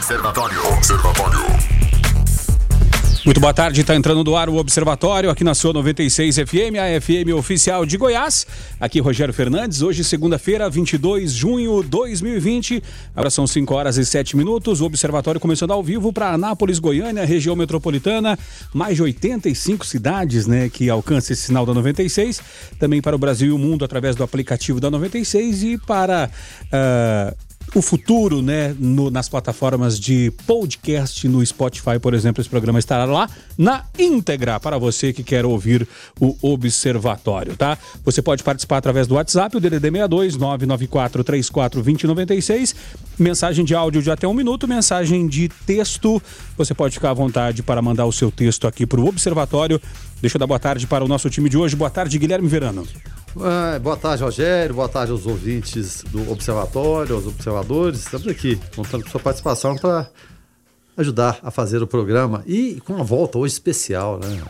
Observatório. Observatório. Muito boa tarde, está entrando no ar o Observatório aqui na sua 96 FM, a FM oficial de Goiás. Aqui Rogério Fernandes, hoje segunda-feira, 22 de junho de 2020. Agora são 5 horas e 7 minutos. O Observatório começando ao vivo para Anápolis, Goiânia, região metropolitana. Mais de 85 cidades né, que alcançam esse sinal da 96. Também para o Brasil e o mundo através do aplicativo da 96 e para. Uh, o futuro, né, no, nas plataformas de podcast, no Spotify, por exemplo, esse programa estará lá na íntegra para você que quer ouvir o Observatório, tá? Você pode participar através do WhatsApp, o DDD 62 994 34 2096, mensagem de áudio de até um minuto, mensagem de texto. Você pode ficar à vontade para mandar o seu texto aqui para o Observatório. Deixa eu dar boa tarde para o nosso time de hoje. Boa tarde, Guilherme Verano. Ah, boa tarde, Rogério. Boa tarde aos ouvintes do Observatório, aos observadores. Estamos aqui contando com sua participação para ajudar a fazer o programa e com uma volta hoje especial, né?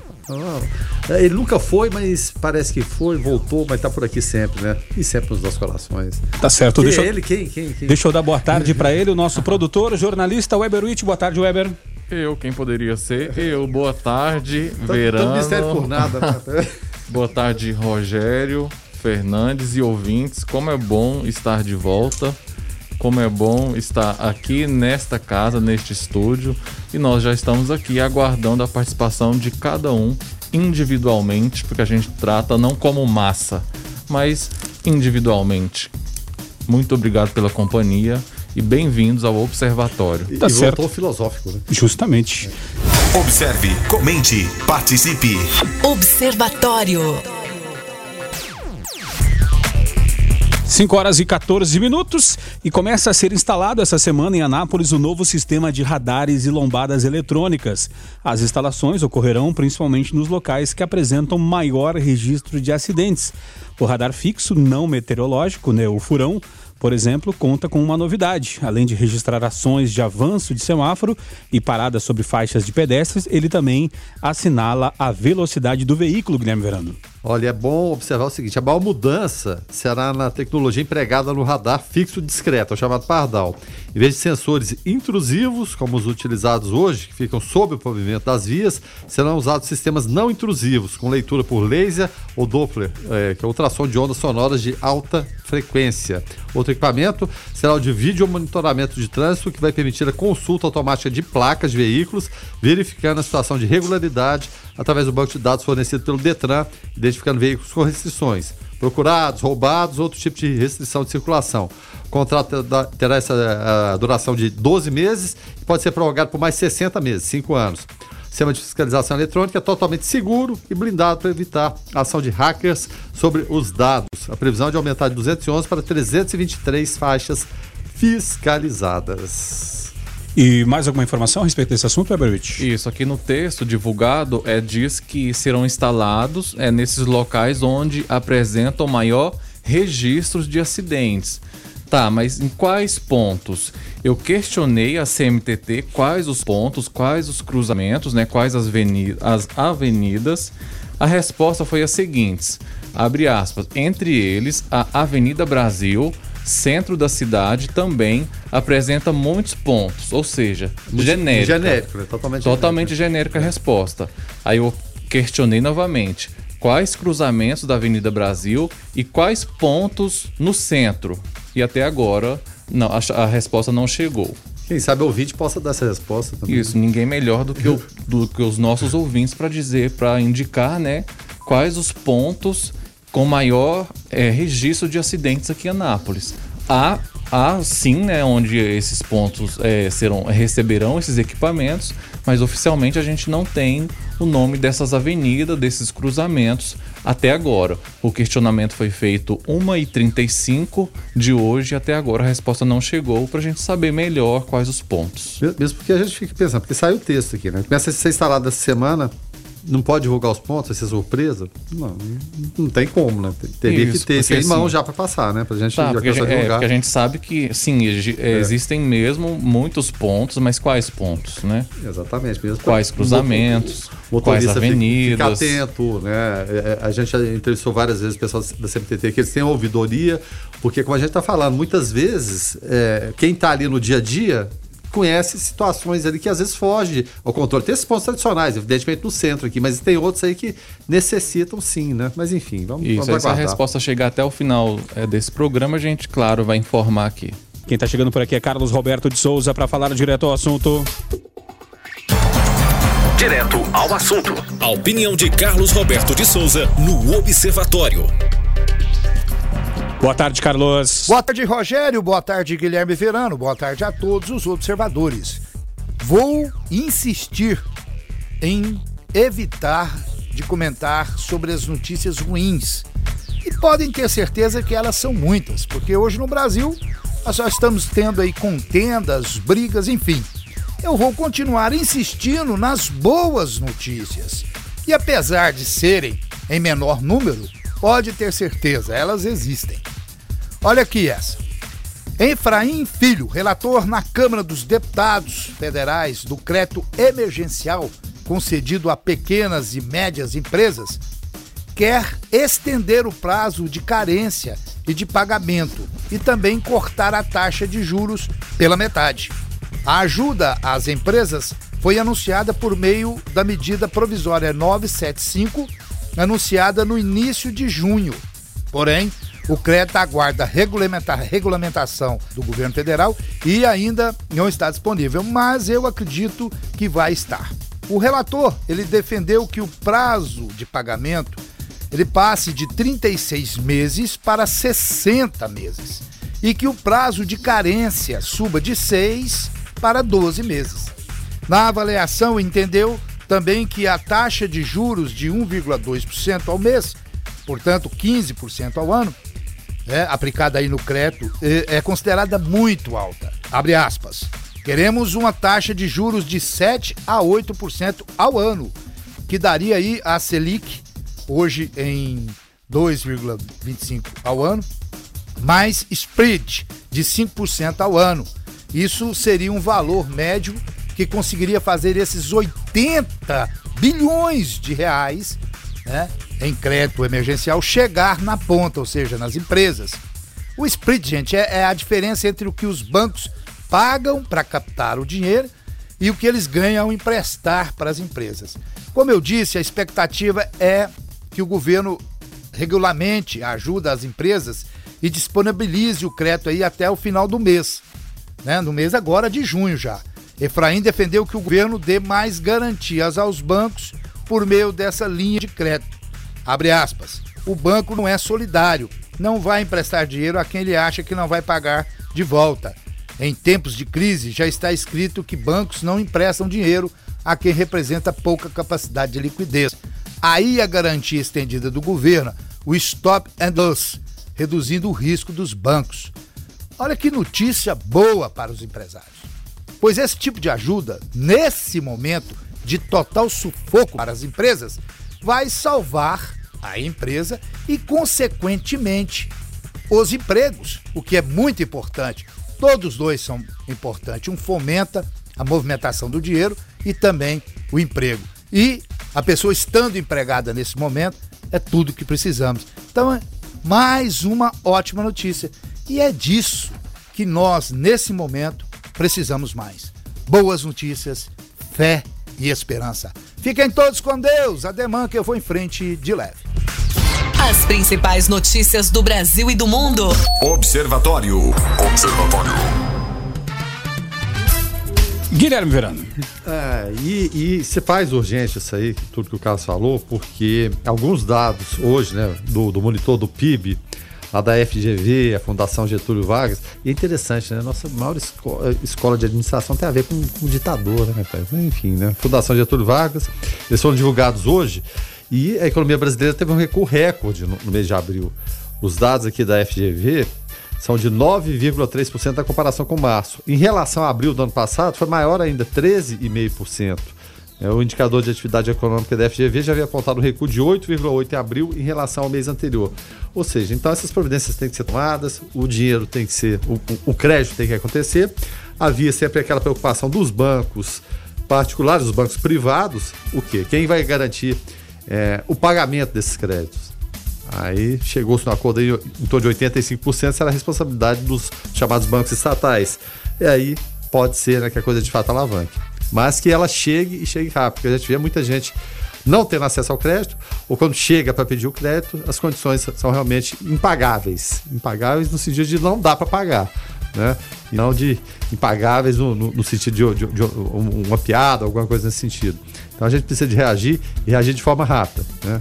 Ah, ele nunca foi, mas parece que foi, voltou, mas está por aqui sempre, né? E sempre nos nossos corações. Tá certo. Quem deixa é ele? Quem, quem, quem? Deixa eu dar boa tarde para ele, o nosso produtor, jornalista Weber Witt. Boa tarde, Weber. Eu, quem poderia ser? Eu, boa tarde, Verano. Tanto mistério por nada, né? Boa tarde, Rogério, Fernandes e ouvintes. Como é bom estar de volta. Como é bom estar aqui nesta casa, neste estúdio. E nós já estamos aqui aguardando a participação de cada um individualmente, porque a gente trata não como massa, mas individualmente. Muito obrigado pela companhia e bem-vindos ao Observatório. Tá e certo. filosófico, né? Justamente. Observe, comente, participe. Observatório. 5 horas e 14 minutos e começa a ser instalado essa semana em Anápolis o novo sistema de radares e lombadas eletrônicas. As instalações ocorrerão principalmente nos locais que apresentam maior registro de acidentes. O radar fixo não meteorológico, né, o furão, por exemplo, conta com uma novidade. Além de registrar ações de avanço de semáforo e paradas sobre faixas de pedestres, ele também assinala a velocidade do veículo, Guilherme Verano. Olha, é bom observar o seguinte: a maior mudança será na tecnologia empregada no radar fixo discreto, chamado Pardal. Em vez de sensores intrusivos, como os utilizados hoje, que ficam sob o pavimento das vias, serão usados sistemas não intrusivos, com leitura por laser ou Doppler, é, que é ultrassom de ondas sonoras de alta frequência. Outro equipamento será o de vídeo monitoramento de trânsito, que vai permitir a consulta automática de placas de veículos, verificando a situação de regularidade através do banco de dados fornecido pelo Detran, identificando veículos com restrições procurados, roubados, outro tipo de restrição de circulação. O contrato terá essa duração de 12 meses e pode ser prorrogado por mais 60 meses, 5 anos. O sistema de fiscalização eletrônica é totalmente seguro e blindado para evitar a ação de hackers sobre os dados. A previsão é de aumentar de 211 para 323 faixas fiscalizadas. E mais alguma informação a respeito desse assunto, Eberwitch? Isso, aqui no texto divulgado é, diz que serão instalados é, nesses locais onde apresentam maior registros de acidentes. Tá, mas em quais pontos? Eu questionei a CMTT quais os pontos, quais os cruzamentos, né, quais as, as avenidas. A resposta foi a seguinte: abre aspas, entre eles a Avenida Brasil, centro da cidade também apresenta muitos pontos, ou seja, genérica. Genérico, né? totalmente, totalmente genérica a resposta. Aí eu questionei novamente quais cruzamentos da Avenida Brasil e quais pontos no centro. E até agora não, a, a resposta não chegou. Quem sabe o ouvinte possa dar essa resposta também. Isso, ninguém melhor do que, o, do que os nossos ouvintes para dizer, para indicar, né, quais os pontos com maior é, registro de acidentes aqui em Anápolis. Há, há sim, né, onde esses pontos é, serão, receberão esses equipamentos, mas oficialmente a gente não tem o nome dessas avenidas, desses cruzamentos até agora. O questionamento foi feito 1h35 de hoje até agora a resposta não chegou para a gente saber melhor quais os pontos. Mesmo porque a gente fica pensando, porque saiu o texto aqui, né? Começa a ser instalado essa semana não pode divulgar os pontos, vai ser surpresa? Não, não tem como, né? Teria isso, que ter em mão assim, já para passar, né? Pra gente tá, porque, a, é, porque a gente sabe que, sim, é. existem mesmo muitos pontos, mas quais pontos, né? Exatamente. Mesmo quais cruzamentos, quais avenidas. Fica atento, né? É, é, a gente já entrevistou várias vezes o pessoal da CMTT que eles têm ouvidoria, porque como a gente está falando, muitas vezes, é, quem está ali no dia a dia conhece situações ali que às vezes foge ao controle. Tem esses pontos tradicionais, evidentemente no centro aqui, mas tem outros aí que necessitam sim, né? Mas enfim, vamos, Isso, vamos aí, se a aguardar. resposta chegar até o final é, desse programa, a gente, claro, vai informar aqui. Quem tá chegando por aqui é Carlos Roberto de Souza para falar direto ao assunto. Direto ao assunto. A opinião de Carlos Roberto de Souza no Observatório. Boa tarde, Carlos. Boa tarde, Rogério. Boa tarde, Guilherme Verano. Boa tarde a todos os observadores. Vou insistir em evitar de comentar sobre as notícias ruins. E podem ter certeza que elas são muitas, porque hoje no Brasil nós só estamos tendo aí contendas, brigas, enfim. Eu vou continuar insistindo nas boas notícias. E apesar de serem em menor número, pode ter certeza, elas existem. Olha aqui essa. Efraim Filho, relator na Câmara dos Deputados Federais do crédito emergencial concedido a pequenas e médias empresas, quer estender o prazo de carência e de pagamento e também cortar a taxa de juros pela metade. A ajuda às empresas foi anunciada por meio da medida provisória 975, anunciada no início de junho. Porém, o crédito aguarda regulamentar, regulamentação do governo federal e ainda não está disponível, mas eu acredito que vai estar. O relator, ele defendeu que o prazo de pagamento ele passe de 36 meses para 60 meses e que o prazo de carência suba de 6 para 12 meses. Na avaliação, entendeu também que a taxa de juros de 1,2% ao mês, portanto 15% ao ano, é, aplicada aí no crédito, é, é considerada muito alta. Abre aspas. Queremos uma taxa de juros de 7 a 8% ao ano, que daria aí a Selic, hoje em 2,25% ao ano, mais spread de 5% ao ano. Isso seria um valor médio que conseguiria fazer esses 80 bilhões de reais né, em crédito emergencial chegar na ponta, ou seja, nas empresas. O spread, gente, é, é a diferença entre o que os bancos pagam para captar o dinheiro e o que eles ganham ao emprestar para as empresas. Como eu disse, a expectativa é que o governo regulamente ajuda as empresas e disponibilize o crédito aí até o final do mês, né? No mês agora de junho já. Efraim defendeu que o governo dê mais garantias aos bancos por meio dessa linha de crédito. Abre aspas. O banco não é solidário, não vai emprestar dinheiro a quem ele acha que não vai pagar de volta. Em tempos de crise, já está escrito que bancos não emprestam dinheiro a quem representa pouca capacidade de liquidez. Aí a garantia estendida do governo, o stop and loss, reduzindo o risco dos bancos. Olha que notícia boa para os empresários. Pois esse tipo de ajuda, nesse momento de total sufoco para as empresas, vai salvar a empresa e, consequentemente, os empregos, o que é muito importante. Todos dois são importantes. Um fomenta a movimentação do dinheiro e também o emprego. E a pessoa estando empregada nesse momento é tudo que precisamos. Então é mais uma ótima notícia. E é disso que nós, nesse momento, precisamos mais. Boas notícias, fé e esperança. Fiquem todos com Deus. Ademã que eu vou em frente de leve. As principais notícias do Brasil e do mundo. Observatório. Observatório. Guilherme Verano. É, e, e se faz urgente isso aí, tudo que o Carlos falou, porque alguns dados hoje, né, do, do monitor do PIB, lá da FGV, a Fundação Getúlio Vargas, e é interessante, né? Nossa maior esco escola de administração tem a ver com, com ditador, né, rapaz? Enfim, né? Fundação Getúlio Vargas, eles foram divulgados hoje e a economia brasileira teve um recuo recorde no, no mês de abril. Os dados aqui da FGV são de 9,3% na comparação com março. Em relação a abril do ano passado, foi maior ainda, 13,5%. É, o indicador de atividade econômica da FGV já havia apontado um recuo de 8,8% em abril em relação ao mês anterior. Ou seja, então essas providências têm que ser tomadas, o dinheiro tem que ser, o, o crédito tem que acontecer. Havia sempre aquela preocupação dos bancos particulares, dos bancos privados, o quê? Quem vai garantir é, o pagamento desses créditos? Aí chegou-se no acordo aí, em torno de 85% será a responsabilidade dos chamados bancos estatais. E aí pode ser né, que a coisa de fato alavanque. Mas que ela chegue e chegue rápido, porque a gente vê muita gente não tendo acesso ao crédito, ou quando chega para pedir o crédito, as condições são realmente impagáveis. Impagáveis no sentido de não dá para pagar. Né? E não de impagáveis no, no, no sentido de, de, de, uma piada, alguma coisa nesse sentido. Então a gente precisa de reagir e reagir de forma rápida. Né?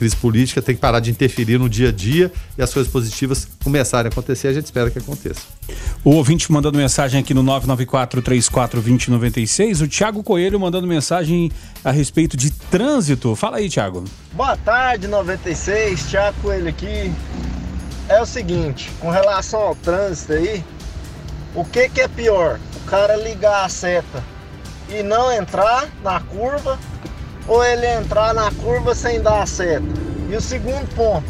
Crise política tem que parar de interferir no dia a dia e as coisas positivas começarem a acontecer. A gente espera que aconteça. O ouvinte mandando mensagem aqui no 994-34-2096. O Tiago Coelho mandando mensagem a respeito de trânsito. Fala aí, Tiago. Boa tarde, 96. Tiago Coelho aqui. É o seguinte, com relação ao trânsito aí, o que, que é pior? O cara ligar a seta e não entrar na curva ou ele entrar na curva sem dar a seta? E o segundo ponto,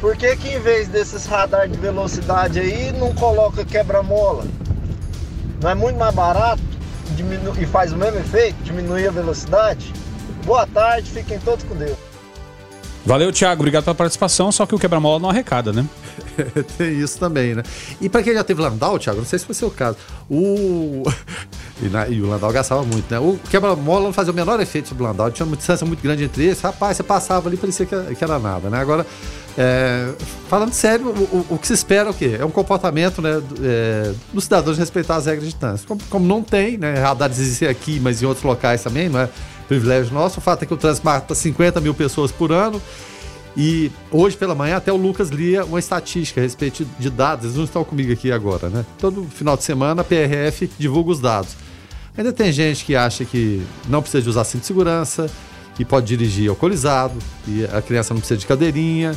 por que que em vez desses radar de velocidade aí não coloca quebra-mola? Não é muito mais barato diminu e faz o mesmo efeito, diminuir a velocidade? Boa tarde, fiquem todos com Deus. Valeu, Thiago. Obrigado pela participação. Só que o quebra-mola não arrecada, né? Tem isso também, né? E para quem já teve Landau, Thiago, não sei se foi seu caso. O. E, na... e o Landau gastava muito, né? O quebra-mola não fazia o menor efeito sobre o Landau. Tinha uma distância muito grande entre eles. Rapaz, você passava ali parecia que, era nada, né? Agora, é... falando sério, o, o, que se espera é o quê? É um comportamento né, é... dos cidadãos respeitar as regras de trânsito. Como, como não tem, né? Radares existem aqui, mas em outros locais também, não é? privilégio nosso. O fato é que o trânsito mata 50 mil pessoas por ano. E hoje pela manhã até o Lucas lia uma estatística a respeito de dados, eles não estão comigo aqui agora, né? Todo final de semana a PRF divulga os dados. Ainda tem gente que acha que não precisa de usar cinto de segurança, que pode dirigir alcoolizado, e a criança não precisa de cadeirinha.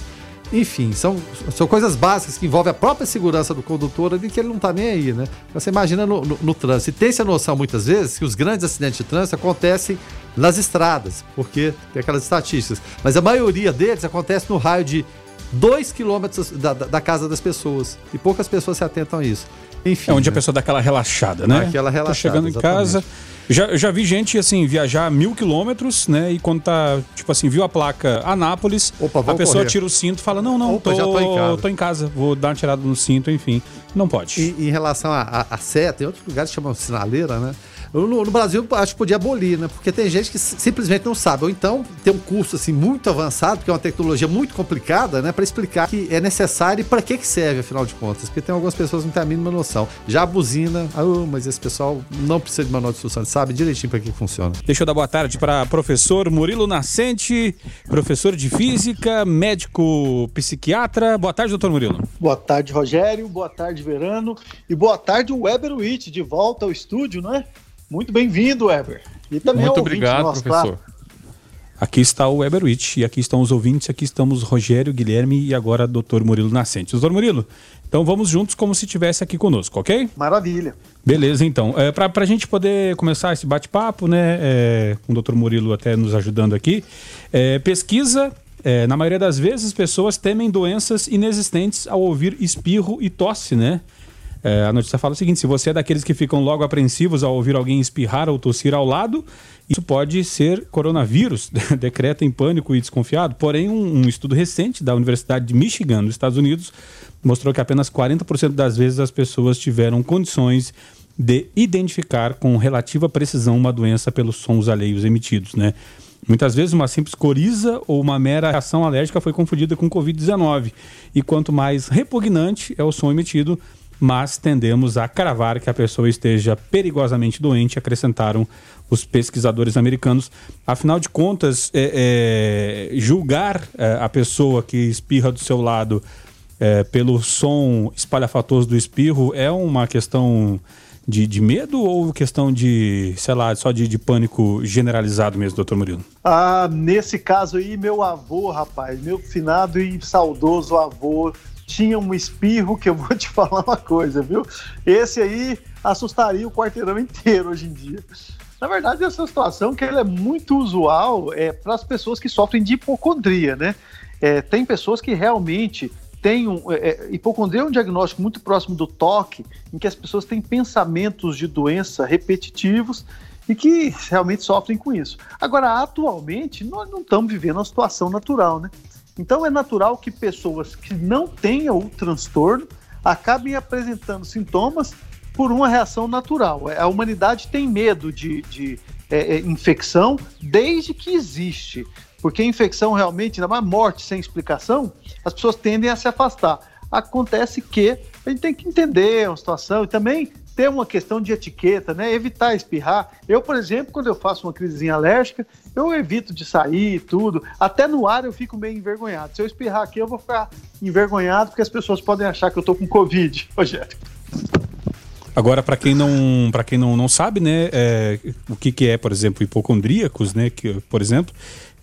Enfim, são, são coisas básicas que envolvem a própria segurança do condutor ali que ele não está nem aí, né? Você imagina no, no, no trânsito. E tem-se a noção muitas vezes que os grandes acidentes de trânsito acontecem nas estradas, porque tem aquelas estatísticas. Mas a maioria deles acontece no raio de 2 quilômetros da, da, casa das pessoas. E poucas pessoas se atentam a isso. Enfim. É onde né? a pessoa dá aquela relaxada, né? Aquela relaxada. Tá chegando em casa já, já vi gente, assim, viajar mil quilômetros, né? E quando tá, tipo assim, viu a placa Anápolis, Opa, a pessoa correr. tira o cinto e fala: Não, não, Opa, tô, já tô, em casa. tô em casa, vou dar uma tirada no cinto, enfim. Não pode. E, em relação a, seta, em outros lugares chamam sinaleira, né? No, no, Brasil, acho que podia abolir, né? Porque tem gente que simplesmente não sabe. Ou então tem um curso assim muito avançado, porque é uma tecnologia muito complicada, né? Para explicar que é necessário e para que, que serve, afinal de contas. Porque tem algumas pessoas que não têm a mínima noção. Já a buzina, oh, mas esse pessoal não precisa de manual de instrução, sabe direitinho para que, que funciona. Deixa eu dar boa tarde para professor Murilo Nascente, professor de física, médico psiquiatra. Boa tarde, doutor Murilo. Boa tarde, Rogério. Boa tarde, Verano. E boa tarde, Weber Witt, de volta ao estúdio, não é? Muito bem-vindo, Weber. E também Muito obrigado, nosso, professor. Aqui está o Weber Witt, e aqui estão os ouvintes, aqui estamos Rogério, Guilherme e agora Dr. Murilo Nascente. Doutor Murilo, então vamos juntos como se estivesse aqui conosco, ok? Maravilha. Beleza, então. É, Para a gente poder começar esse bate-papo, né, é, com o Dr. Murilo até nos ajudando aqui, é, pesquisa é, na maioria das vezes, pessoas temem doenças inexistentes ao ouvir espirro e tosse, né? É, a notícia fala o seguinte: se você é daqueles que ficam logo apreensivos ao ouvir alguém espirrar ou tossir ao lado, isso pode ser coronavírus, decreta em pânico e desconfiado. Porém, um, um, estudo recente da Universidade de Michigan, nos Estados Unidos, mostrou que apenas 40% das vezes as pessoas tiveram condições de identificar com relativa precisão uma doença pelos sons alheios emitidos, né? Muitas vezes uma simples coriza ou uma mera reação alérgica foi confundida com Covid-19. E quanto mais repugnante é o som emitido, mas tendemos a cravar que a pessoa esteja perigosamente doente, acrescentaram os pesquisadores americanos. Afinal de contas, é, é, julgar é, a pessoa que espirra do seu lado é, pelo som espalhafatoso do espirro é uma questão de, de, medo ou questão de, sei lá, só de, de, pânico generalizado mesmo, doutor Murilo? Ah, nesse caso aí, meu avô, rapaz, meu finado e saudoso avô tinha um espirro que eu vou te falar uma coisa, viu? Esse aí assustaria o quarteirão inteiro hoje em dia. Na verdade, essa situação que ela é muito usual é para as pessoas que sofrem de hipocondria, né? É, tem pessoas que realmente têm um, é, é, hipocondria é um diagnóstico muito próximo do toque, em que as pessoas têm pensamentos de doença repetitivos e que realmente sofrem com isso. Agora, atualmente, nós não estamos vivendo uma situação natural, né? Então é natural que pessoas que não tenham o transtorno acabem apresentando sintomas por uma reação natural. A humanidade tem medo de, de é, é, infecção desde que existe. Porque infecção realmente, ainda mais morte sem explicação, as pessoas tendem a se afastar. Acontece que a gente tem que entender a situação e também ter uma questão de etiqueta, né? Evitar espirrar. Eu, por exemplo, quando eu faço uma crisezinha alérgica, eu evito de sair e tudo. Até no ar eu fico meio envergonhado. Se eu espirrar aqui, eu vou ficar envergonhado porque as pessoas podem achar que eu tô com Covid, Rogério. Agora, para quem não para quem não, não sabe, né, é, o que, que é, por exemplo, hipocondríacos, né, que, por exemplo,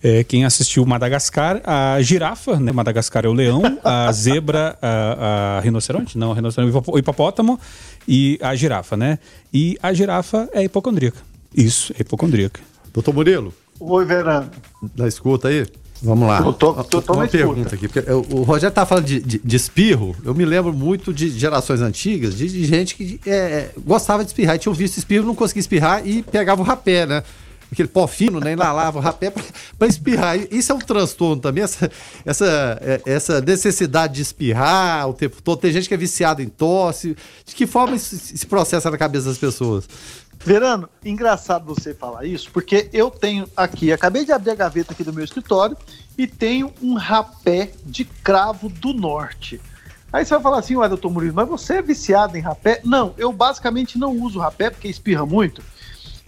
é, quem assistiu Madagascar, a girafa, né, Madagascar é o leão, a zebra, a, a rinoceronte, não, a rinoceronte, o hipopótamo e a girafa, né? E a girafa é hipocondríaca. Isso, é hipocondríaca. Doutor Murilo. Oi, Verano. Da escuta aí? Vamos lá. Eu tô, tô, tô Uma pergunta aqui. Porque o Rogério tá falando de, de, de, espirro. Eu me lembro muito de gerações antigas, de, de gente que é, gostava de espirrar. E tinha visto espirro, não conseguia espirrar e pegava o rapé, né? Aquele pó fino, né? Inalava o rapé para espirrar. Isso é um transtorno também, essa, essa, é, essa necessidade de espirrar o tempo todo. Tem gente que é viciada em tosse. De que forma isso se processa na cabeça das pessoas? Verano, engraçado você falar isso, porque eu tenho aqui, acabei de abrir a gaveta aqui do meu escritório e tenho um rapé de cravo do norte. Aí você vai falar assim, ué, doutor Murilo, mas você é viciado em rapé? Não, eu basicamente não uso rapé porque espirra muito.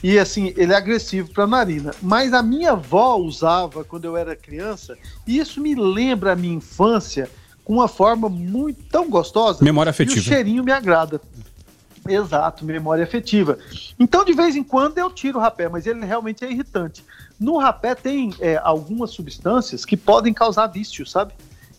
E assim, ele é agressivo para a narina. Mas a minha avó usava quando eu era criança, e isso me lembra a minha infância com uma forma muito tão gostosa. Memória afetiva. O cheirinho me agrada. Exato, memória afetiva. Então, de vez em quando, eu tiro o rapé, mas ele realmente é irritante. No rapé tem é, algumas substâncias que podem causar vício, sabe?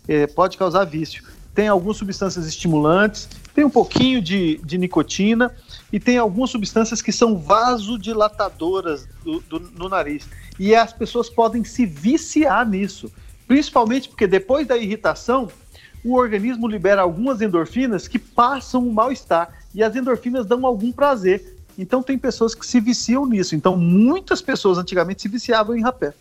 É, pode causar vício. Tem algumas substâncias estimulantes, tem um pouquinho de, de nicotina e tem algumas substâncias que são vasodilatadoras do, do, no nariz. E as pessoas podem se viciar nisso. Principalmente porque depois da irritação, o organismo libera algumas endorfinas que passam o mal-estar e as endorfinas dão algum prazer. Então tem pessoas que se viciam nisso. Então muitas pessoas antigamente se viciavam em rapé.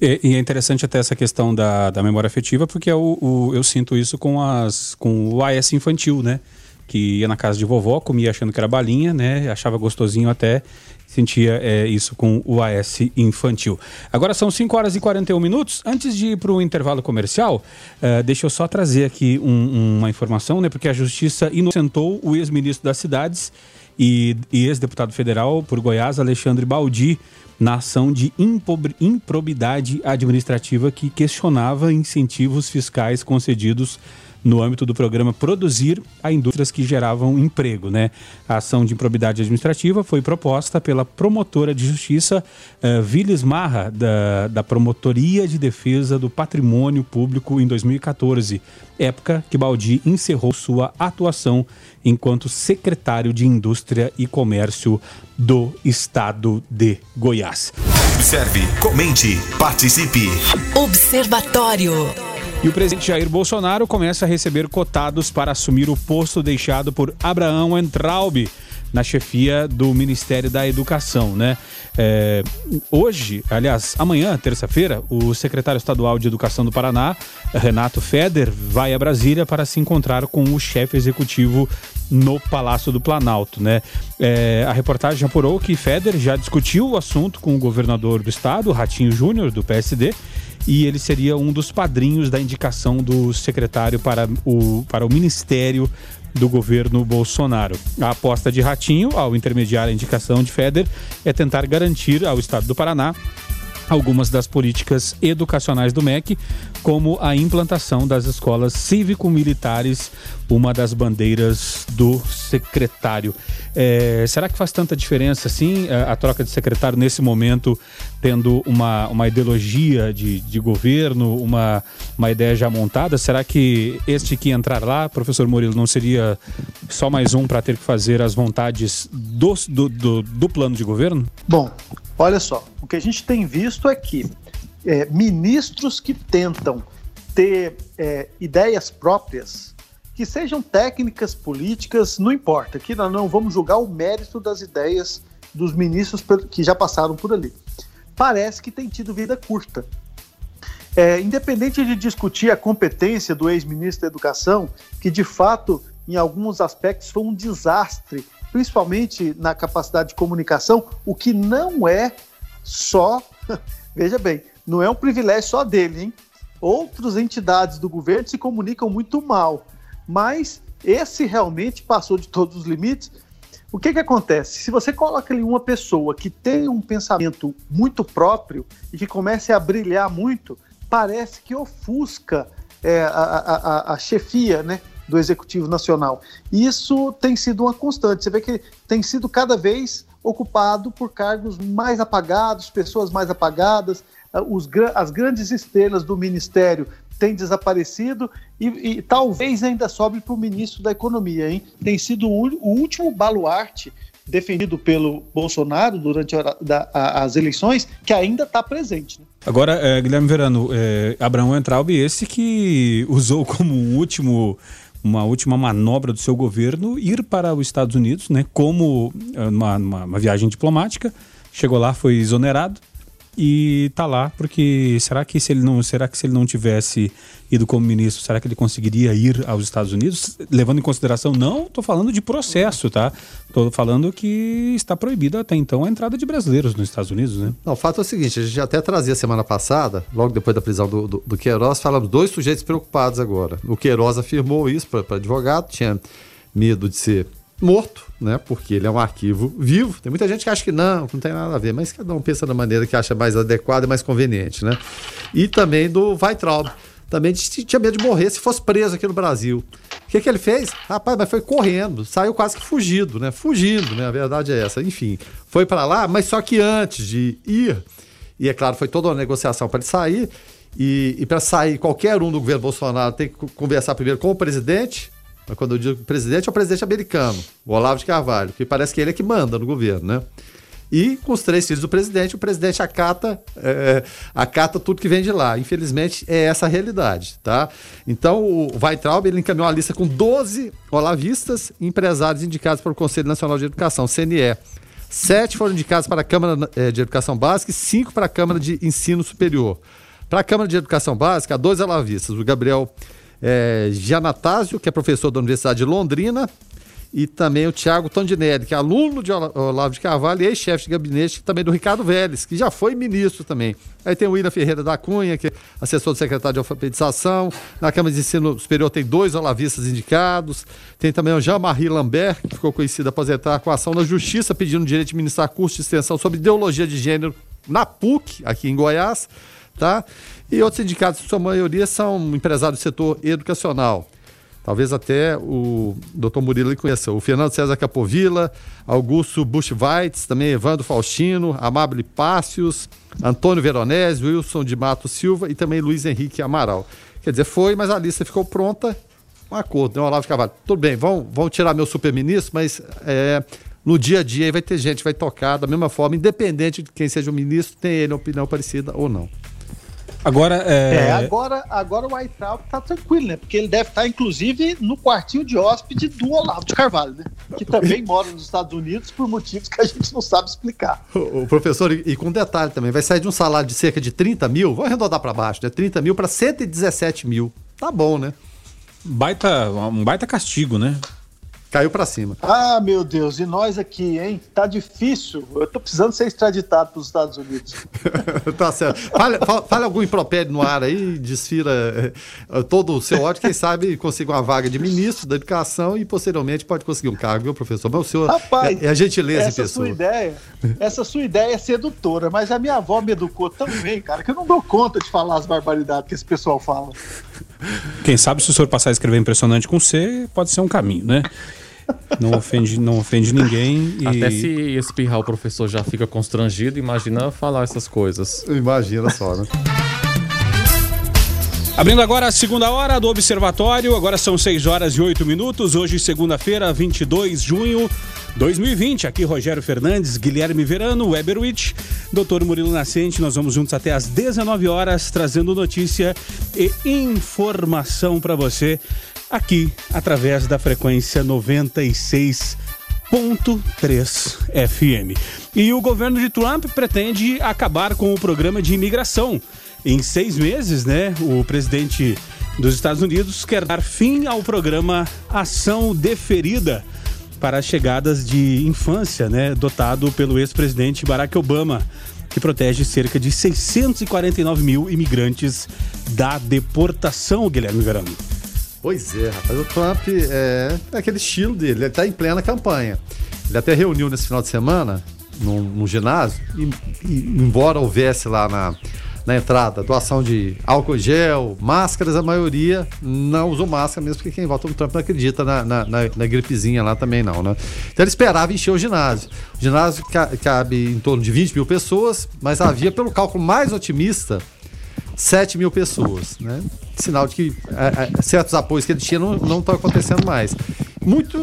E, e, é interessante até essa questão da, da memória afetiva, porque eu, o, eu sinto isso com, as, com o AS infantil, né? Que ia na casa de vovó, comia achando que era balinha, né? Achava gostosinho até, sentia é, isso com o AS infantil. Agora são 5 horas e 41 minutos. Antes de ir para o intervalo comercial, uh, deixa eu só trazer aqui um, uma informação, né? Porque a Justiça inocentou o ex-ministro das Cidades e, e ex-deputado federal por Goiás, Alexandre Baldi, na ação de improbidade administrativa que questionava incentivos fiscais concedidos no âmbito do programa Produzir a indústrias que geravam emprego. Né? A ação de improbidade administrativa foi proposta pela promotora de justiça uh, Viles Marra, da, da Promotoria de Defesa do Patrimônio Público em 2014, época que Baldi encerrou sua atuação enquanto secretário de Indústria e Comércio do Estado de Goiás. Observe, comente, participe. Observatório. E o presidente Jair Bolsonaro começa a receber cotados para assumir o posto deixado por Abraão Entraub na chefia do Ministério da Educação, né? É, hoje, aliás, amanhã, terça-feira, o secretário estadual de Educação do Paraná, Renato Feder, vai a Brasília para se encontrar com o chefe executivo no Palácio do Planalto, né? É, a reportagem apurou que Feder já discutiu o assunto com o governador do estado, Ratinho Júnior, do PSD, e ele seria um dos padrinhos da indicação do secretário para o, para o Ministério do governo Bolsonaro. A aposta de Ratinho, ao intermediar a indicação de Feder, é tentar garantir ao Estado do Paraná algumas das políticas educacionais do MEC, como a implantação das escolas cívico-militares, uma das bandeiras do secretário. É, será que faz tanta diferença, assim, a, a, troca de secretário nesse momento, tendo uma, uma ideologia de, de governo, uma, uma ideia já montada? Será que este que entrar lá, professor Murilo, não seria só mais um para ter que fazer as vontades do, do, do, do plano de governo? Bom, olha só, o que a gente tem visto é que é, ministros que tentam ter é, ideias próprias, que sejam técnicas políticas, não importa, que nós não vamos julgar o mérito das ideias dos ministros que já passaram por ali. Parece que tem tido vida curta. É, independente de discutir a competência do ex-ministro da Educação, que de fato, em alguns aspectos, foi um desastre principalmente na capacidade de comunicação, o que não é só, veja bem, não é um privilégio só dele, hein? Outras entidades do governo se comunicam muito mal, mas esse realmente passou de todos os limites. O que, que acontece? Se você coloca ali uma pessoa que tem um pensamento muito próprio e que comece a brilhar muito, parece que ofusca é, a, a, a, chefia né, do Executivo Nacional. Isso tem sido uma constante. Você vê que tem sido cada vez ocupado por cargos mais apagados, pessoas mais apagadas. Ah, os, as grandes estrelas do Ministério têm desaparecido e, e talvez ainda sobre para o ministro da Economia. Hein? Tem sido o, o último baluarte defendido pelo Bolsonaro durante a, da, a, as eleições, que ainda está presente. Né? Agora, é, Guilherme Verano, é, Abraão Entraub, esse que usou como um último uma última manobra do seu governo ir para os Estados Unidos, né, como é, uma, uma, uma viagem diplomática, chegou lá, foi exonerado, e tá lá porque será que se ele não será que se ele não tivesse ido como ministro será que ele conseguiria ir aos Estados Unidos? Levando em consideração não estou falando de processo tá? Estou falando que está proibida até então a entrada de brasileiros nos Estados Unidos né? Não o fato é o seguinte a gente até trazia semana passada logo depois da prisão do, do, do Queiroz falamos dois sujeitos preocupados agora. O Queiroz afirmou isso para advogado tinha medo de ser morto, né? Porque ele é um arquivo vivo. Tem muita gente que acha que não, que não tem nada a ver, mas cada um pensa da maneira que acha mais adequada e mais conveniente, né? E também do Weitraub. Também tinha medo de morrer se fosse preso aqui no Brasil. O que, que ele fez? Rapaz, mas foi correndo, saiu quase que fugido, né? Fugindo, né? A verdade é essa. Enfim, foi para lá, mas só que antes de ir, e é claro, foi toda uma negociação para ele sair, e, e para sair qualquer um do governo Bolsonaro tem que conversar primeiro com o presidente, mas quando eu digo presidente, é o presidente americano, o Olavo de Carvalho, que parece que ele é que manda no governo, né? E com os três filhos do presidente, o presidente acata, é, acata tudo que vem de lá. Infelizmente, é essa a realidade, tá? Então, o Weitraub, ele encaminhou a lista com 12 olavistas empresários indicados para o Conselho Nacional de Educação, CNE. Sete foram indicados para a Câmara é, de Educação Básica e cinco para a Câmara de Ensino Superior. Para a Câmara de Educação Básica, há dois olavistas, o Gabriel é, Gianatásio, que é professor da Universidade de Londrina, e também o Tiago Tondinelli, que é aluno de Olavo de Carvalho e ex-chefe de gabinete também do Ricardo Vélez, que já foi ministro também. Aí tem o William Ferreira da Cunha, que é assessor do secretário de alfabetização. Na Câmara de Ensino Superior tem dois olavistas indicados. Tem também o Jean-Marie Lambert, que ficou conhecido aposentar com ação na Justiça, pedindo direito de ministrar curso de extensão sobre ideologia de gênero na PUC, aqui em Goiás. Tá? E outros sindicatos, sua maioria, são empresários do setor educacional. Talvez até o doutor Murilo conheça. O Fernando César Capovilla, Augusto Bushweitz, também Evandro Faustino, Amable Pácios, Antônio Veronese, Wilson de Mato Silva e também Luiz Henrique Amaral. Quer dizer, foi, mas a lista ficou pronta. Um acordo, né? Olavo de Carvalho. Tudo bem, vão, vão tirar meu super-ministro, mas é, no dia a dia vai ter gente, vai tocar da mesma forma, independente de quem seja o ministro, tem ele uma opinião parecida ou não. Agora, é... é... agora, agora o Weintraub tá tranquilo, né? Porque ele deve estar, inclusive, no quartinho de hóspede do Olavo de Carvalho, né? Que também mora nos Estados Unidos por motivos que a gente não sabe explicar. O, o professor, e, e, com detalhe também, vai sair de um salário de cerca de 30 mil, vou arredondar para baixo, né? 30 mil para 117 mil. Tá bom, né? Baita, um baita castigo, né? Caiu para cima. Ah, meu Deus, e nós aqui, hein? Tá difícil. Eu tô precisando ser extraditado para os Estados Unidos. tá certo. Fale, fale algum impropério no ar aí, desfira eh, todo o seu ódio, quem sabe consiga uma vaga de ministro da educação e posteriormente pode conseguir um cargo, viu, professor? Mas o senhor Rapaz, é, é a gentileza essa em pessoa. Sua ideia, essa sua ideia é sedutora, mas a minha avó me educou tão bem, cara, que eu não dou conta de falar as barbaridades que esse pessoal fala. Quem sabe se o senhor passar a escrever impressionante com C, pode ser um caminho, né? Não ofende, não ofende ninguém. E... Até se espirrar o professor já fica constrangido, imagina falar essas coisas. Imagina só, né? Abrindo agora a segunda hora do Observatório, agora são 6 horas e 8 minutos, hoje segunda-feira, 22 de junho 2020. Aqui Rogério Fernandes, Guilherme Verano, Weberwitch, Dr. Murilo Nascente. Nós vamos juntos até às 19 horas, trazendo notícia e informação para você aqui através da frequência 96.3 FM. E o governo de Trump pretende acabar com o programa de imigração. Em seis meses, né? O presidente dos Estados Unidos quer dar fim ao programa Ação Deferida para as chegadas de infância, né, dotado pelo ex-presidente Barack Obama, que protege cerca de 649 mil imigrantes da deportação, Guilherme Verano. Pois é, rapaz. O Trump é, é aquele estilo dele, ele está em plena campanha. Ele até reuniu nesse final de semana, num, num ginásio, e, e, embora houvesse lá na, na entrada doação de álcool gel, máscaras, a maioria não usou máscara mesmo, porque quem vota no Trump não acredita na, na, na, na gripezinha lá também não, né? Então ele esperava encher o ginásio. O ginásio ca, cabe em torno de 20 mil pessoas, mas havia, pelo cálculo mais otimista, 7 mil pessoas, né? Sinal de que é, é, certos apoios que ele tinha não estão acontecendo mais. Muito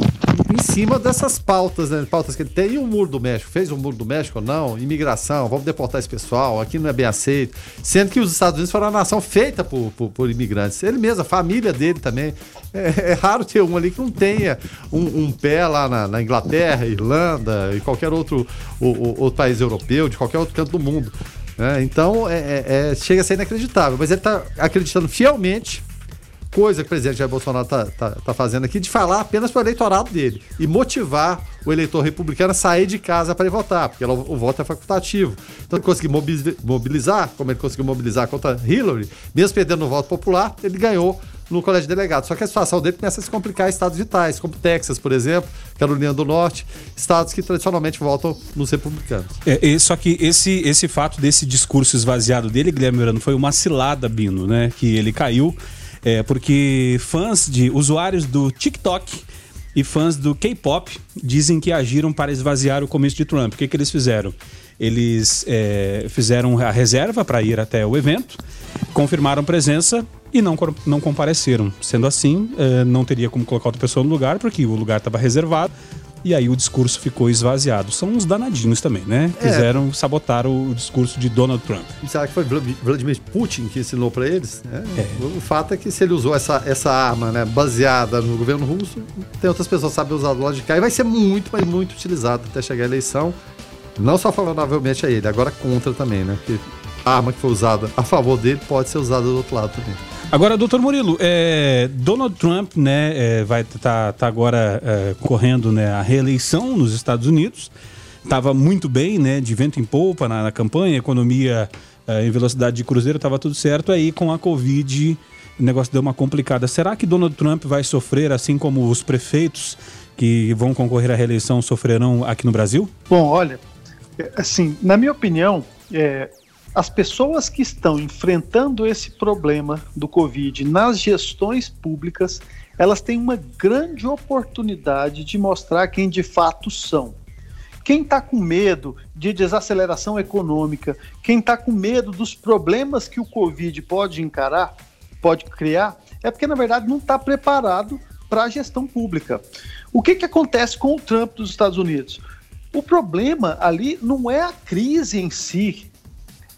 em cima dessas pautas, né? Pautas que ele tem. E o Muro do México? Fez o Muro do México ou não? Imigração, vamos deportar esse pessoal, aqui não é bem aceito. Sendo que os Estados Unidos foram uma nação feita por, por, por imigrantes. Ele mesmo, a família dele também. É, é, raro ter um ali que não tenha um, um pé lá na, na, Inglaterra, Irlanda e qualquer outro, o, o, outro país europeu, de qualquer outro canto do mundo. Né? Então, é, é, é, chega a ser inacreditável. Mas ele está acreditando fielmente coisa que o presidente Jair Bolsonaro está tá, tá fazendo aqui, de falar apenas para o eleitorado dele e motivar o eleitor republicano a sair de casa para ir votar, porque ela, o voto é facultativo. Então ele conseguiu mobilizar, como ele conseguiu mobilizar contra Hillary, mesmo perdendo o voto popular, ele ganhou no colégio de delegados. Só que a situação dele começa a se complicar em estados vitais, como Texas, por exemplo, Carolina do Norte, estados que tradicionalmente votam nos republicanos. É, só que esse, esse fato desse discurso esvaziado dele, Guilherme Verano, foi uma cilada, Bino, né? Que ele caiu é, porque fãs de usuários do TikTok e fãs do K-pop dizem que agiram para esvaziar o começo de Trump. O que, que eles fizeram? Eles é, fizeram a reserva para ir até o evento, confirmaram presença e não, não compareceram. Sendo assim, é, não teria como colocar outra pessoa no lugar, porque o lugar estava reservado e aí o discurso ficou esvaziado. São uns danadinhos também, né? É. Quiseram sabotar o discurso de Donald Trump. Será que foi Vladimir Putin que ensinou para eles? É. É. O fato é que se ele usou essa, essa arma né, baseada no governo russo, tem outras pessoas que sabem usar do lado de cá e vai ser muito, mas muito utilizado até chegar a eleição. Não só favoravelmente a ele, agora contra também, né? Porque a arma que foi usada a favor dele pode ser usada do outro lado também. Agora, doutor Murilo, é, Donald Trump né, é, vai estar tá, tá agora é, correndo né, a reeleição nos Estados Unidos. Estava muito bem, né, de vento em polpa na, na campanha, economia é, em velocidade de cruzeiro, estava tudo certo. Aí com a Covid o negócio deu uma complicada. Será que Donald Trump vai sofrer assim como os prefeitos que vão concorrer à reeleição sofrerão aqui no Brasil? Bom, olha, é, assim, na minha opinião, é, as pessoas que estão enfrentando esse problema do Covid nas gestões públicas, elas têm uma grande oportunidade de mostrar quem de fato são. Quem está com medo de desaceleração econômica, quem está com medo dos problemas que o Covid pode encarar, pode criar, é porque na verdade não está preparado para a gestão pública. O que, que acontece com o Trump dos Estados Unidos? O problema ali não é a crise em si,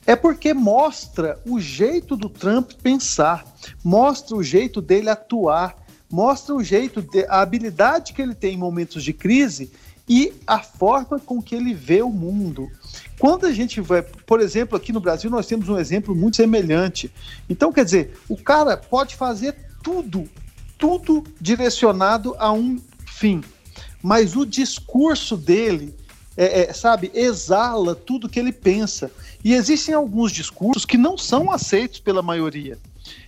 é porque mostra o jeito do Trump pensar, mostra o jeito dele atuar, mostra o jeito, de, a habilidade que ele tem em momentos de crise e a forma com que ele vê o mundo. Quando a gente vai, por exemplo, aqui no Brasil, nós temos um exemplo muito semelhante. Então, quer dizer, o cara pode fazer tudo, tudo direcionado a um fim, mas o discurso dele, é, é, sabe, exala tudo que ele pensa. E existem alguns discursos que não são aceitos pela maioria.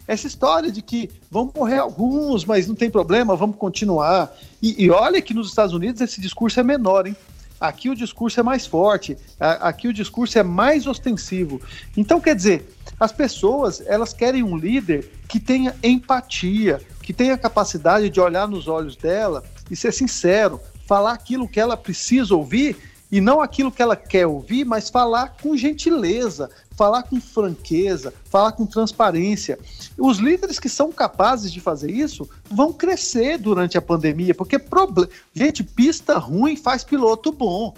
Essa história de que vão morrer alguns, mas não tem problema, vamos continuar. E, e olha que nos Estados Unidos esse discurso é menor, hein? Aqui o discurso é mais forte, aqui o discurso é mais ostensivo. Então, quer dizer, as pessoas elas querem um líder que tenha empatia, que tenha capacidade de olhar nos olhos dela e ser sincero, falar aquilo que ela precisa ouvir e não aquilo que ela quer ouvir, mas falar com gentileza, falar com franqueza, falar com transparência. Os líderes que são capazes de fazer isso vão crescer durante a pandemia, porque gente, pista ruim faz piloto bom.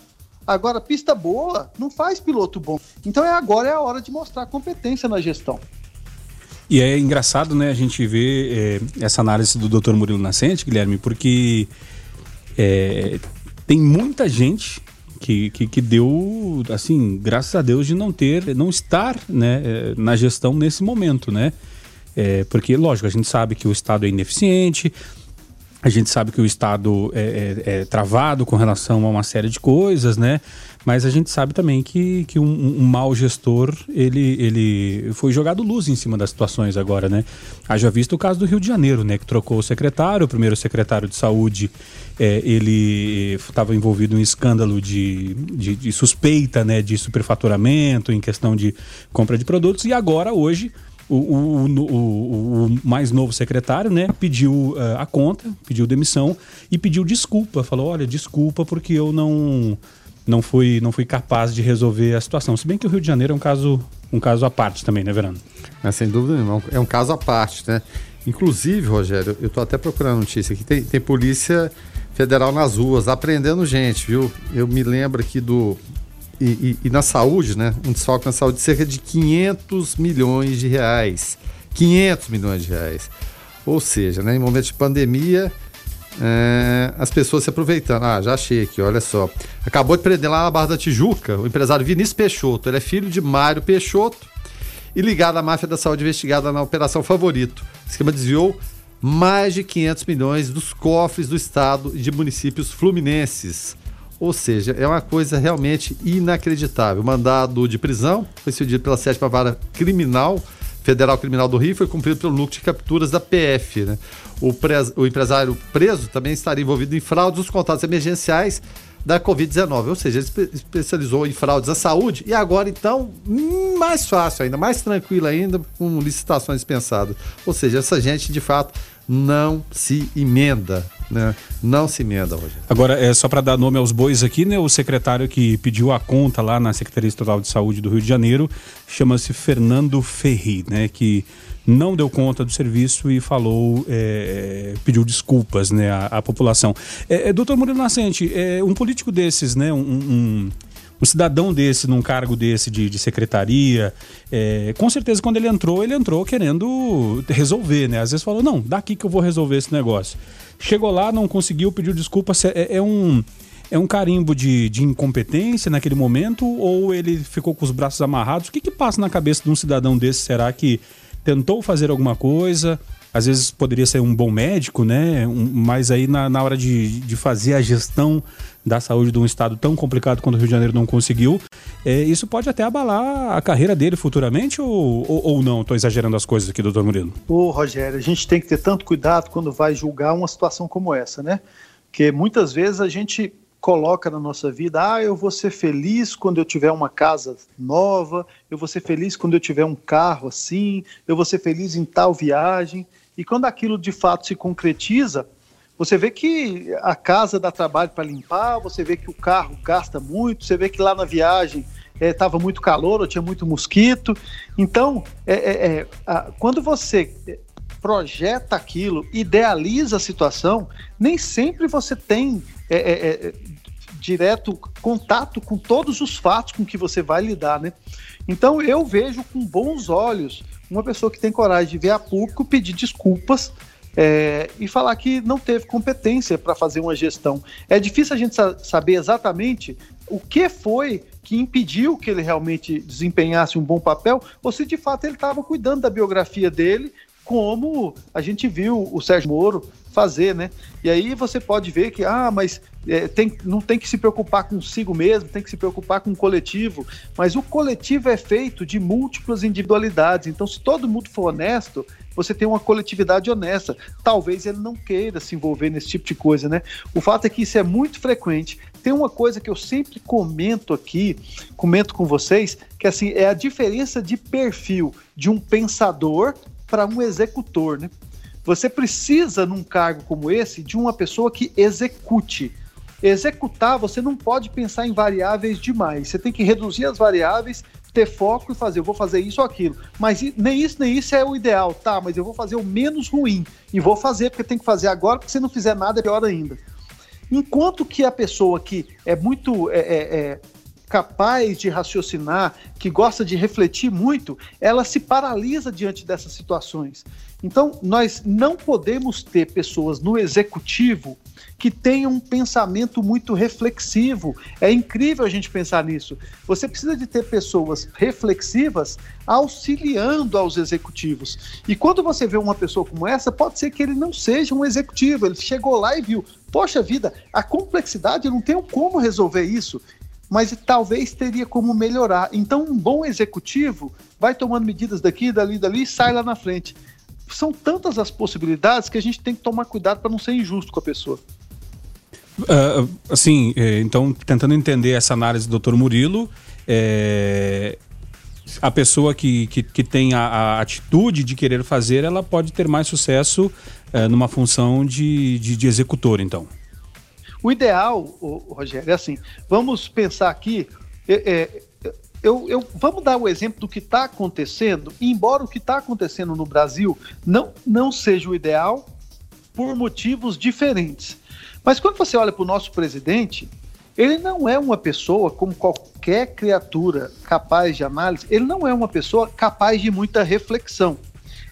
Agora, pista boa não faz piloto bom. Então é agora é a hora de mostrar competência na gestão. E é engraçado, né, a gente ver é, essa análise do Dr. Murilo Nascente, Guilherme, porque é, tem muita gente que, que, que, deu, assim, graças a Deus de não ter, não estar né, eh, na gestão nesse momento, né? É, porque, lógico, a gente sabe que o Estado é ineficiente, A gente sabe que o Estado é, é, é, travado com relação a uma série de coisas, né? Mas a gente sabe também que, que um, um mau gestor, ele, ele foi jogado luz em cima das situações agora, né? Haja visto o caso do Rio de Janeiro, né? Que trocou o secretário, o primeiro secretário de saúde, é, ele estava envolvido em um escândalo de, de, de suspeita, né? De superfaturamento, em questão de compra de produtos. E agora, hoje o, o, o, o, mais novo secretário, né, pediu uh, a conta, pediu demissão e pediu desculpa. Falou: olha, desculpa porque eu não não fui, não fui capaz de resolver a situação. Se bem que o Rio de Janeiro é um caso, um caso à parte também, né, Verano? É, sem dúvida nenhuma, é um caso à parte, né? Inclusive, Rogério, eu estou até procurando notícia aqui, tem, tem polícia federal nas ruas, aprendendo gente, viu? Eu me lembro aqui do e, e, e, na saúde, né? Um desfalque na saúde de cerca de 500 milhões de reais. 500 milhões de reais. Ou seja, né, em momento de pandemia, é, as pessoas se aproveitando. Ah, já achei aqui, olha só. Acabou de prender lá na Barra da Tijuca o empresário Vinícius Peixoto. Ele é filho de Mário Peixoto e ligado à máfia da saúde investigada na Operação Favorito. O esquema desviou mais de 500 milhões dos cofres do estado e de municípios fluminenses. Ou seja, é uma coisa realmente inacreditável. O mandado de prisão foi cedido pela sétima vara criminal, Federal Criminal do Rio, foi cumprido pelo núcleo de capturas da PF. Né? O, pres, o empresário preso também estaria envolvido em fraudes dos contatos emergenciais da Covid-19. Ou seja, ele especializou em fraudes à saúde e agora, então, mais fácil ainda, mais tranquilo ainda, com licitações dispensadas. Ou seja, essa gente, de fato, não se emenda. Né? Não se emenda, Rogério. Agora, é só para dar nome aos bois aqui, né? O secretário que pediu a conta lá na Secretaria Estadual de Saúde do Rio de Janeiro chama-se Fernando Ferri, né? Que não deu conta do serviço e falou, é, pediu desculpas né, à, à população. É, é, doutor Murilo Nascente, é, um político desses, né? um, um um cidadão desse, num cargo desse de, de secretaria, é, com certeza quando ele entrou, ele entrou querendo resolver, né? Às vezes falou, não, daqui que eu vou resolver esse negócio. Chegou lá, não conseguiu, pediu desculpa. É, é um, é um carimbo de, de incompetência naquele momento ou ele ficou com os braços amarrados? O que, que passa na cabeça de um cidadão desse? Será que tentou fazer alguma coisa? às vezes poderia ser um bom médico, né? Um, mas aí na, na hora de, de fazer a gestão da saúde de um estado tão complicado quanto o Rio de Janeiro não conseguiu, é, isso pode até abalar a carreira dele futuramente ou, ou, ou não? Estou exagerando as coisas aqui, doutor Murilo. Ô, Rogério, a gente tem que ter tanto cuidado quando vai julgar uma situação como essa, né? Porque muitas vezes a gente coloca na nossa vida, ah, eu vou ser feliz quando eu tiver uma casa nova, eu vou ser feliz quando eu tiver um carro assim, eu vou ser feliz em tal viagem. E quando aquilo de fato se concretiza, você vê que a casa dá trabalho para limpar, você vê que o carro gasta muito, você vê que lá na viagem estava é, muito calor ou tinha muito mosquito. Então, é, é, é a, quando você projeta aquilo, idealiza a situação, nem sempre você tem é, é, direto contato com todos os fatos com que você vai lidar, né? Então eu vejo com bons olhos uma pessoa que tem coragem de ver a público pedir desculpas é, e falar que não teve competência para fazer uma gestão. É difícil a gente sa saber exatamente o que foi que impediu que ele realmente desempenhasse um bom papel, ou se de fato ele estava cuidando da biografia dele, como a gente viu o Sérgio Moro fazer, né? E aí você pode ver que, ah, mas é, tem, não tem que se preocupar consigo mesmo, tem que se preocupar com o coletivo, mas o coletivo é feito de múltiplas individualidades, então se todo mundo for honesto, você tem uma coletividade honesta. Talvez ele não queira se envolver nesse tipo de coisa, né? O fato é que isso é muito frequente. Tem uma coisa que eu sempre comento aqui, comento com vocês, que assim é a diferença de perfil de um pensador para um executor, né? Você precisa, num cargo como esse, de uma pessoa que execute. Executar, você não pode pensar em variáveis demais. Você tem que reduzir as variáveis, ter foco e fazer, eu vou fazer isso ou aquilo. Mas nem isso, nem isso é o ideal, tá? Mas eu vou fazer o menos ruim. E vou fazer porque tem que fazer agora, porque se não fizer nada é pior ainda. Enquanto que a pessoa que é muito é, é, é capaz de raciocinar, que gosta de refletir muito, ela se paralisa diante dessas situações. Então, nós não podemos ter pessoas no executivo que tenham um pensamento muito reflexivo. É incrível a gente pensar nisso. Você precisa de ter pessoas reflexivas auxiliando aos executivos. E quando você vê uma pessoa como essa, pode ser que ele não seja um executivo. Ele chegou lá e viu, poxa vida, a complexidade, eu não tenho como resolver isso mas talvez teria como melhorar. Então, um bom executivo vai tomando medidas daqui, dali, dali e sai lá na frente são tantas as possibilidades que a gente tem que tomar cuidado para não ser injusto com a pessoa. Uh, assim, é, então, tentando entender essa análise do Dr. Murilo, é, a pessoa que, que, que tem a, a, atitude de querer fazer, ela pode ter mais sucesso é, numa função de, de, de, executor, então. O ideal, Rogério, é assim, vamos pensar aqui, é, é eu, eu, vamos dar o exemplo do que está acontecendo, embora o que está acontecendo no Brasil não, não seja o ideal por motivos diferentes. Mas quando você olha para o nosso presidente, ele não é uma pessoa como qualquer criatura capaz de análise, ele não é uma pessoa capaz de muita reflexão.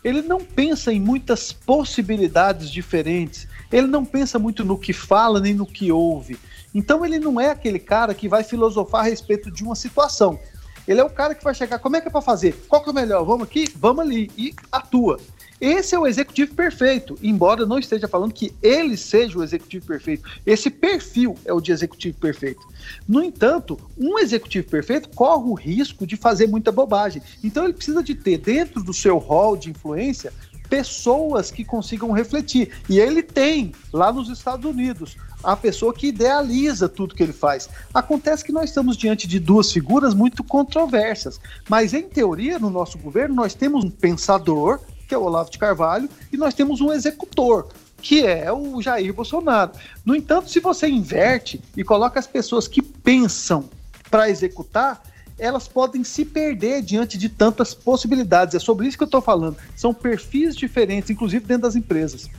Ele não pensa em muitas possibilidades diferentes, ele não pensa muito no que fala nem no que ouve. Então ele não é aquele cara que vai filosofar a respeito de uma situação. Ele é o cara que vai chegar, como é que é para fazer? Qual que é o melhor? Vamos aqui? Vamos ali. E atua. Esse é o executivo perfeito, embora não esteja falando que ele seja o executivo perfeito. Esse perfil é o de executivo perfeito. No entanto, um executivo perfeito corre o risco de fazer muita bobagem. Então ele precisa de ter dentro do seu rol de influência pessoas que consigam refletir. E ele tem lá nos Estados Unidos a pessoa que idealiza tudo que ele faz. Acontece que nós estamos diante de duas figuras muito controversas, mas em teoria, no nosso governo, nós temos um pensador, que é o Olavo de Carvalho, e nós temos um executor, que é o Jair Bolsonaro. No entanto, se você inverte e coloca as pessoas que pensam para executar, elas podem se perder diante de tantas possibilidades. É sobre isso que eu estou falando. São perfis diferentes, inclusive dentro das empresas.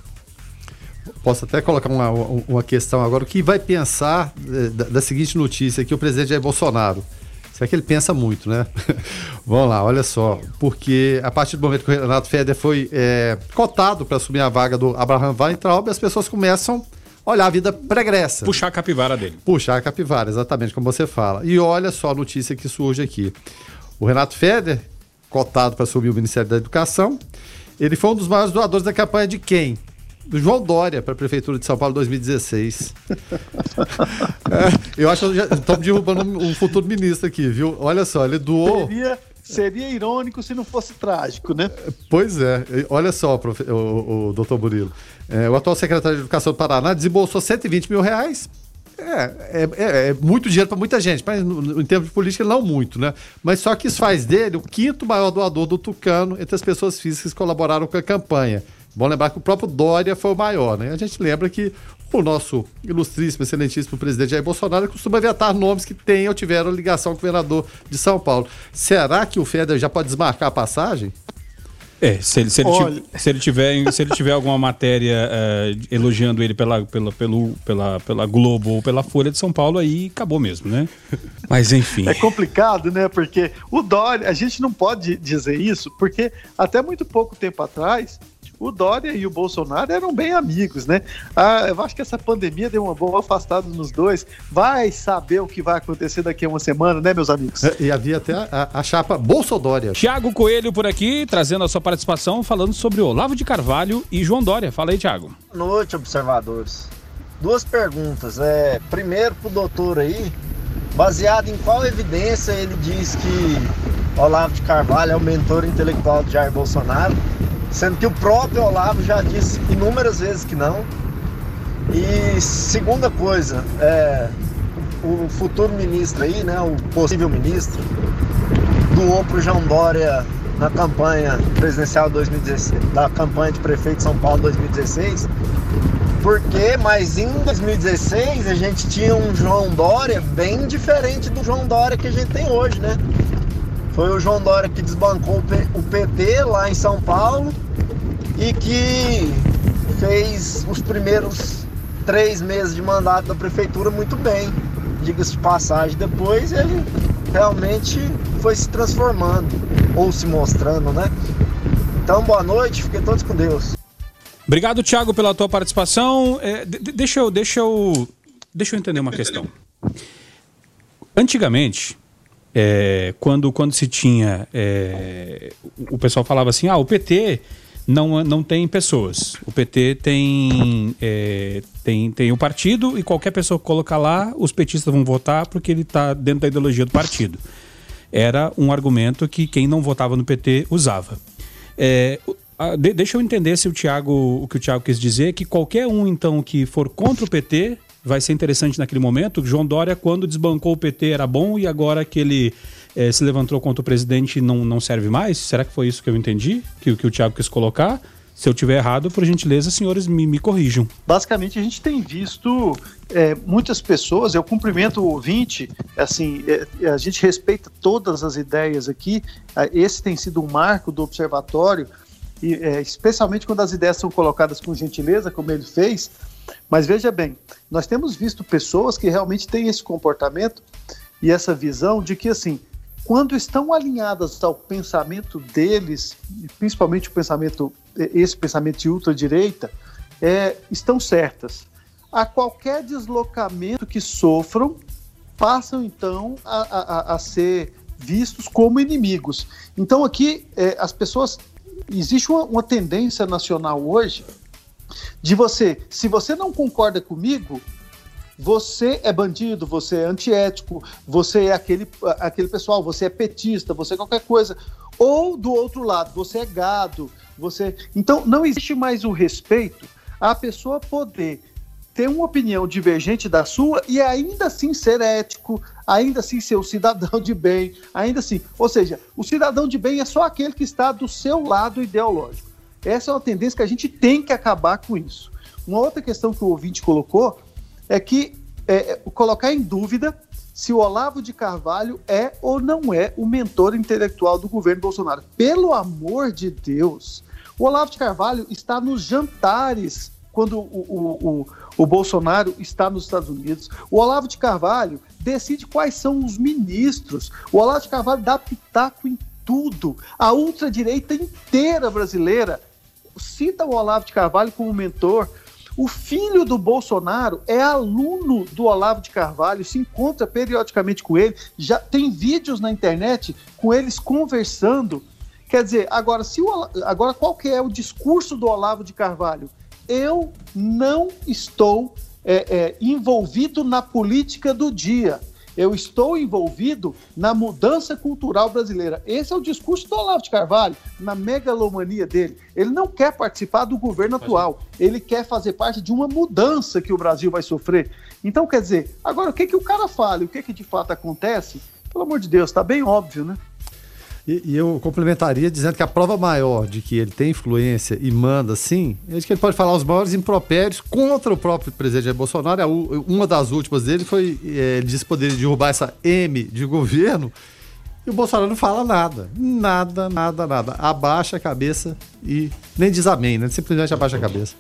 Posso até colocar uma, uma questão agora. O que vai pensar eh, da, seguinte notícia que o presidente Jair Bolsonaro? Será que ele pensa muito, né? Vamos lá, olha só. Porque a partir do momento que o Renato Feder foi é, cotado para assumir a vaga do Abraham Weintraub, as pessoas começam a olhar a vida pregressa. Puxar a capivara dele. Puxar a capivara, exatamente como você fala. E olha só a notícia que surge aqui. O Renato Feder, cotado para assumir o Ministério da Educação, ele foi um dos maiores doadores da campanha de quem? Do João Dória para a Prefeitura de São Paulo 2016. é, eu acho que estamos derrubando um futuro ministro aqui, viu? Olha só, ele doou. Seria, seria irônico se não fosse trágico, né? Pois é. Olha só, profe... o, o doutor Burilo. É, o atual secretário de Educação do Paraná desembolsou 120 mil reais é, é, é, é, muito dinheiro para muita gente, mas no, em termos de política não muito, né? Mas só que isso faz dele o quinto maior doador do Tucano entre as pessoas físicas que colaboraram com a campanha. Bom lembrar que o próprio Dória foi o maior, né? A gente lembra que o nosso ilustríssimo, excelentíssimo presidente Jair Bolsonaro costuma vetar nomes que tenham ou tiveram ligação com o governador de São Paulo. Será que o Feder já pode desmarcar a passagem? É, se ele, se ele, Olha... se ele, tiver, se ele tiver alguma matéria uh, elogiando ele pela, pela, pelo, pela, pela Globo ou pela Folha de São Paulo, aí acabou mesmo, né? Mas enfim. É complicado, né? Porque o Dória, a gente não pode dizer isso, porque até muito pouco tempo atrás, o Dória e o Bolsonaro eram bem amigos, né? Ah, eu acho que essa pandemia deu uma boa afastada nos dois. Vai saber o que vai acontecer daqui a uma semana, né, meus amigos? É, e havia até a, a chapa Bolsodória. Tiago Coelho por aqui, trazendo a sua participação, falando sobre Olavo de Carvalho e João Dória. Fala aí, Tiago. Boa noite, observadores. Duas perguntas. É, primeiro pro doutor aí, baseado em qual evidência ele diz que Olavo de Carvalho é o mentor intelectual de Jair Bolsonaro? sendo que o próprio Olavo já disse inúmeras vezes que não. E segunda coisa, é, o futuro ministro aí, né, o possível ministro, doou para o João Dória na campanha presidencial 2016, da campanha de prefeito de São Paulo 2016, porque, mas em 2016 a gente tinha um João Dória bem diferente do João Dória que a gente tem hoje, né? Foi o João Dória que desbancou o PT lá em São Paulo e que fez os primeiros três meses de mandato da prefeitura muito bem. diga-se de passagem, depois ele realmente foi se transformando, ou se mostrando, né? Então, boa noite, fiquem todos com Deus. Obrigado, Thiago, pela tua participação. É, deixa, eu, deixa, eu, deixa eu entender uma questão. Antigamente, é, quando, quando se tinha. É, o pessoal falava assim: ah, o PT não, não tem pessoas. O PT tem, é, tem, tem o partido e qualquer pessoa que colocar lá, os petistas vão votar porque ele está dentro da ideologia do partido. Era um argumento que quem não votava no PT usava. É, de, deixa eu entender se o Thiago, o que o Thiago quis dizer, que qualquer um, então, que for contra o PT vai ser interessante naquele momento. João Dória, quando desbancou o PT, era bom e agora que ele é, se levantou contra o presidente não, não serve mais? Será que foi isso que eu entendi? Que, que o Thiago quis colocar? Se eu tiver errado, por gentileza, senhores, me, me corrijam. Basicamente, a gente tem visto é, muitas pessoas, eu cumprimento o ouvinte, assim, é, a gente respeita todas as ideias aqui, esse tem sido um marco do observatório, e, é, especialmente quando as ideias são colocadas com gentileza, como ele fez. Mas veja bem, nós temos visto pessoas que realmente têm esse comportamento e essa visão de que, assim, quando estão alinhadas ao pensamento deles, principalmente o pensamento, esse pensamento de ultradireita, é, estão certas. A qualquer deslocamento que sofram, passam então a, a, a ser vistos como inimigos. Então aqui é, as pessoas existe uma, uma tendência nacional hoje de você, se você não concorda comigo, você é bandido, você é antiético, você é aquele, aquele pessoal, você é petista, você é qualquer coisa. Ou do outro lado, você é gado, você. Então não existe mais o respeito a pessoa poder ter uma opinião divergente da sua e ainda assim ser ético, ainda assim ser o cidadão de bem, ainda assim. Ou seja, o cidadão de bem é só aquele que está do seu lado ideológico. Essa é uma tendência que a gente tem que acabar com isso. Uma outra questão que o ouvinte colocou é que é, é colocar em dúvida se o Olavo de Carvalho é ou não é o mentor intelectual do governo Bolsonaro. Pelo amor de Deus, o Olavo de Carvalho está nos jantares quando o, o, o, o Bolsonaro está nos Estados Unidos. O Olavo de Carvalho decide quais são os ministros. O Olavo de Carvalho dá pitaco em tudo. A ultradireita inteira brasileira cita o Olavo de Carvalho como mentor. O filho do Bolsonaro é aluno do Olavo de Carvalho, se encontra periodicamente com ele, já tem vídeos na internet com eles conversando. Quer dizer, agora, se o, agora qual que é o discurso do Olavo de Carvalho? eu não estou é, é, envolvido na política do dia. Eu estou envolvido na mudança cultural brasileira. Esse é o discurso do Olavo de Carvalho, na megalomania dele. Ele não quer participar do governo atual. Ele quer fazer parte de uma mudança que o Brasil vai sofrer. Então, quer dizer, agora o que, que o cara fala e o que, que de fato acontece, pelo amor de Deus, está bem óbvio, né? E, e, eu complementaria dizendo que a prova maior de que ele tem influência e manda sim, é de que ele pode falar os maiores impropérios contra o próprio presidente Bolsonaro. Uma das últimas dele foi, é, ele disse poder derrubar essa M de governo e o Bolsonaro não fala nada. Nada, nada, nada. Abaixa a cabeça e nem diz amém, né? Simplesmente abaixa a cabeça.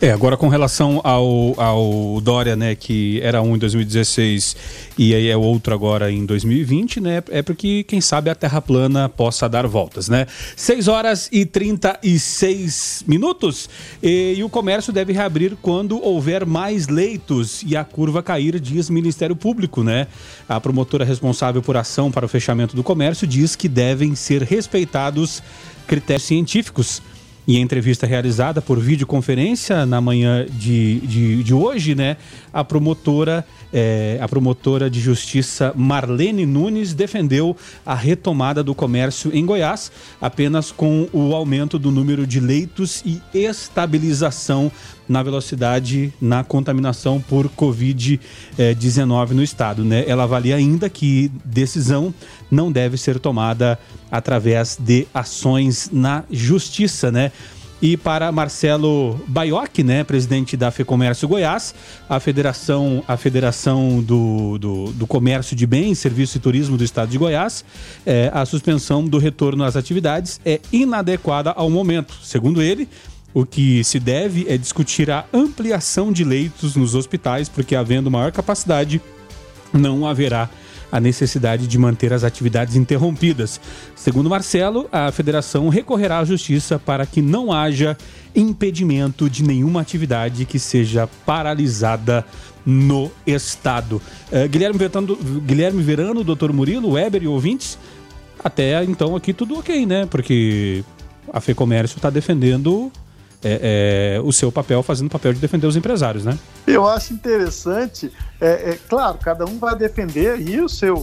É, agora com relação ao, ao Dória, né, que era um em 2016 e aí é outro agora em 2020, né, é porque, quem sabe, a Terra plana possa dar voltas, né? 6 horas e 36 minutos e, e o comércio deve reabrir quando houver mais leitos e a curva cair, diz Ministério Público, né? A promotora responsável por ação para o fechamento do comércio diz que devem ser respeitados critérios científicos. Em entrevista realizada por videoconferência na manhã de, de, de hoje, né, a promotora, é, a promotora de justiça Marlene Nunes defendeu a retomada do comércio em Goiás, apenas com o aumento do número de leitos e estabilização na velocidade na contaminação por Covid-19 no estado. Né? Ela avalia ainda que decisão não deve ser tomada através de ações na justiça, né? E para Marcelo Baioc, né, presidente da FEComércio Goiás, a Federação, a Federação do, do, do Comércio de Bens, Serviço e Turismo do Estado de Goiás, é, a suspensão do retorno às atividades é inadequada ao momento. Segundo ele, o que se deve é discutir a ampliação de leitos nos hospitais, porque havendo maior capacidade, não haverá a necessidade de manter as atividades interrompidas. Segundo Marcelo, a federação recorrerá à justiça para que não haja impedimento de nenhuma atividade que seja paralisada no estado. Uh, Guilherme, Verano, Guilherme Verano, doutor Murilo, Weber e ouvintes, até então aqui tudo ok, né? Porque a FEComércio está defendendo é, é, o seu papel, fazendo o papel de defender os empresários, né? Eu acho interessante, é, é claro, cada um vai defender aí o seu,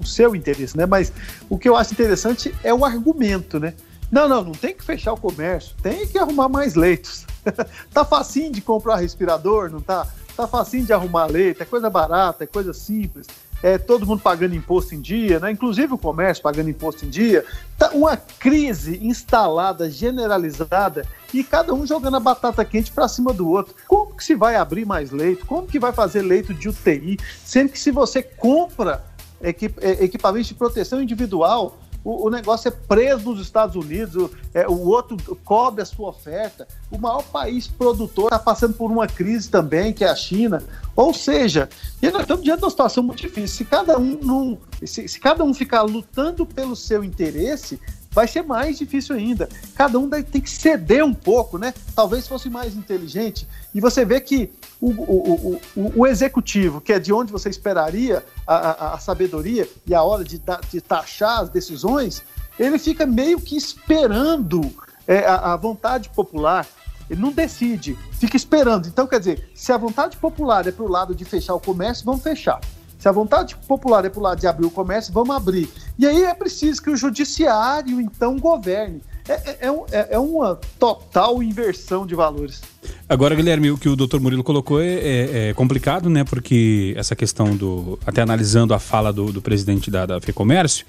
o, seu interesse, né? Mas o que eu acho interessante é o argumento, né? Não, não, não tem que fechar o comércio, tem que arrumar mais leitos. tá facinho de comprar respirador, não tá? Tá facinho de arrumar leito, é coisa barata, é coisa simples é, todo mundo pagando imposto em dia, né? inclusive o comércio pagando imposto em dia. Tá uma crise instalada, generalizada, e cada um jogando a batata quente para cima do outro. Como que se vai abrir mais leito? Como que vai fazer leito de UTI? Sendo que se você compra equip é, equipamentos de proteção individual, o, o, negócio é preso nos Estados Unidos, o, é, o outro cobre a sua oferta. O maior país produtor está passando por uma crise também, que é a China. Ou seja, nós estamos diante de uma situação muito difícil. Se cada um não, se, se cada um ficar lutando pelo seu interesse, vai ser mais difícil ainda. Cada um tem que ceder um pouco, né? Talvez fosse mais inteligente. E você vê que o, o, o, o executivo, que é de onde você esperaria a, a, a sabedoria e a hora de, de, taxar as decisões, ele fica meio que esperando é, a, a vontade popular. Ele não decide, fica esperando. Então, quer dizer, se a vontade popular é para o lado de fechar o comércio, vamos fechar. Se a vontade popular é para o lado de abrir o comércio, vamos abrir. E aí é preciso que o judiciário, então, governe. É, é, é, é, é uma total inversão de valores. Agora, Guilherme, o que o doutor Murilo colocou é, é, é, complicado, né? Porque essa questão do. Até analisando a fala do, do presidente da, da FEComércio,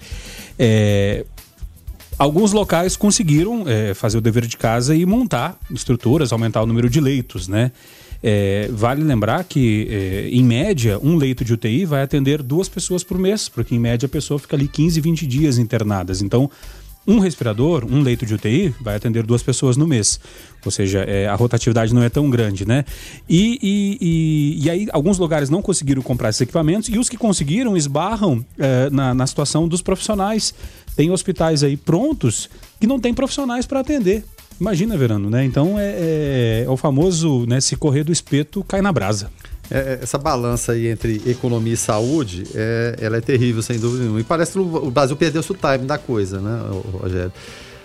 é, alguns locais conseguiram é, fazer o dever de casa e montar estruturas, aumentar o número de leitos, né? É, vale lembrar que, é, em média, um leito de UTI vai atender duas pessoas por mês, porque em média a pessoa fica ali 15, 20 dias internadas. Então, um respirador, um leito de UTI, vai atender duas pessoas no mês. Ou seja, é, a rotatividade não é tão grande, né? E, e, e, e, aí, alguns lugares não conseguiram comprar esses equipamentos e os que conseguiram esbarram é, na, na situação dos profissionais. Tem hospitais aí prontos que não tem profissionais para atender. Imagina, Verano, né? Então é, é, é, o famoso, né? Se correr do espeto, cai na brasa. É, é, essa balança aí entre economia e saúde, é, ela é terrível, sem dúvida nenhuma. E parece que o Brasil perdeu o time da coisa, né, Rogério?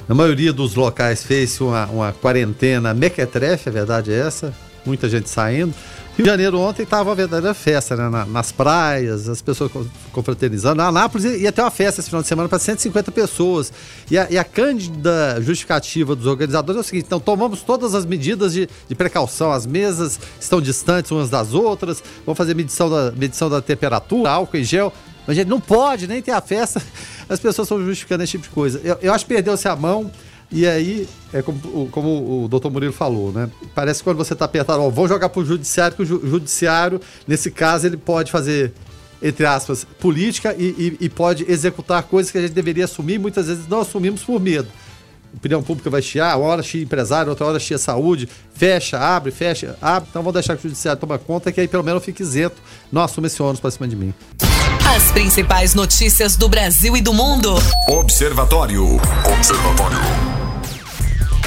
Na maioria dos locais fez uma, uma quarentena mequetrefe, a verdade é essa. Muita gente saindo. Rio de Janeiro ontem estava uma verdadeira festa, né? Na, nas praias, as pessoas confraternizando. Na Anápolis ia ter uma festa esse final de semana para 150 pessoas. E a, e a cândida justificativa dos organizadores é o seguinte: então tomamos todas as medidas de, de precaução, as mesas estão distantes umas das outras, vamos fazer medição da, medição da temperatura, álcool em gel. Mas a gente não pode nem ter a festa, as pessoas estão justificando esse tipo de coisa. Eu, eu acho que perdeu-se a mão. E aí, é como, como o doutor Murilo falou, né? Parece que quando você está apertado, ó, vou jogar para o judiciário, que o judiciário, nesse caso, ele pode fazer, entre aspas, política e, e, e pode executar coisas que a gente deveria assumir, e muitas vezes não assumimos por medo. A opinião pública vai chiar, uma hora chia empresário, outra hora chia saúde, fecha, abre, fecha, abre. Então vamos deixar que o judiciário tome conta, que aí pelo menos eu fique isento, não assume esse ônus para cima de mim. As principais notícias do Brasil e do mundo. Observatório. Observatório.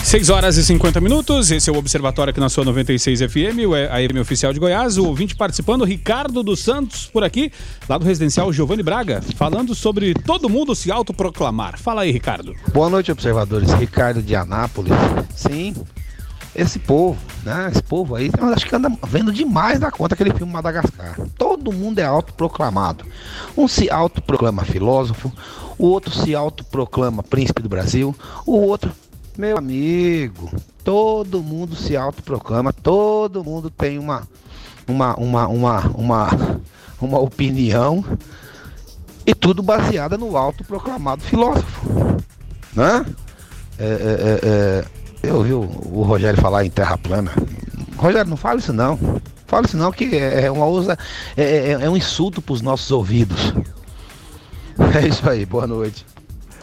6 horas e 50 minutos, esse é o Observatório aqui na sua 96 FM, a FM Oficial de Goiás. O ouvinte participando, Ricardo dos Santos, por aqui, lá do residencial Giovanni Braga, falando sobre todo mundo se autoproclamar. Fala aí, Ricardo. Boa noite, observadores. Ricardo de Anápolis. Sim, esse povo, né? Esse povo aí, eu acho que anda vendo demais da conta aquele filme Madagascar. Todo mundo é autoproclamado. Um se autoproclama filósofo, o outro se autoproclama príncipe do Brasil, o outro meu amigo, todo mundo se autoproclama, todo mundo tem uma, uma, uma, uma, uma, uma opinião e tudo baseada no autoproclamado filósofo, né? É, é, é, é, eu ouvi o, o, Rogério falar em terra plana. Rogério, não fala isso não. Fala isso não, que é, é uma usa, é, é, é um insulto para os nossos ouvidos. É isso aí, boa noite.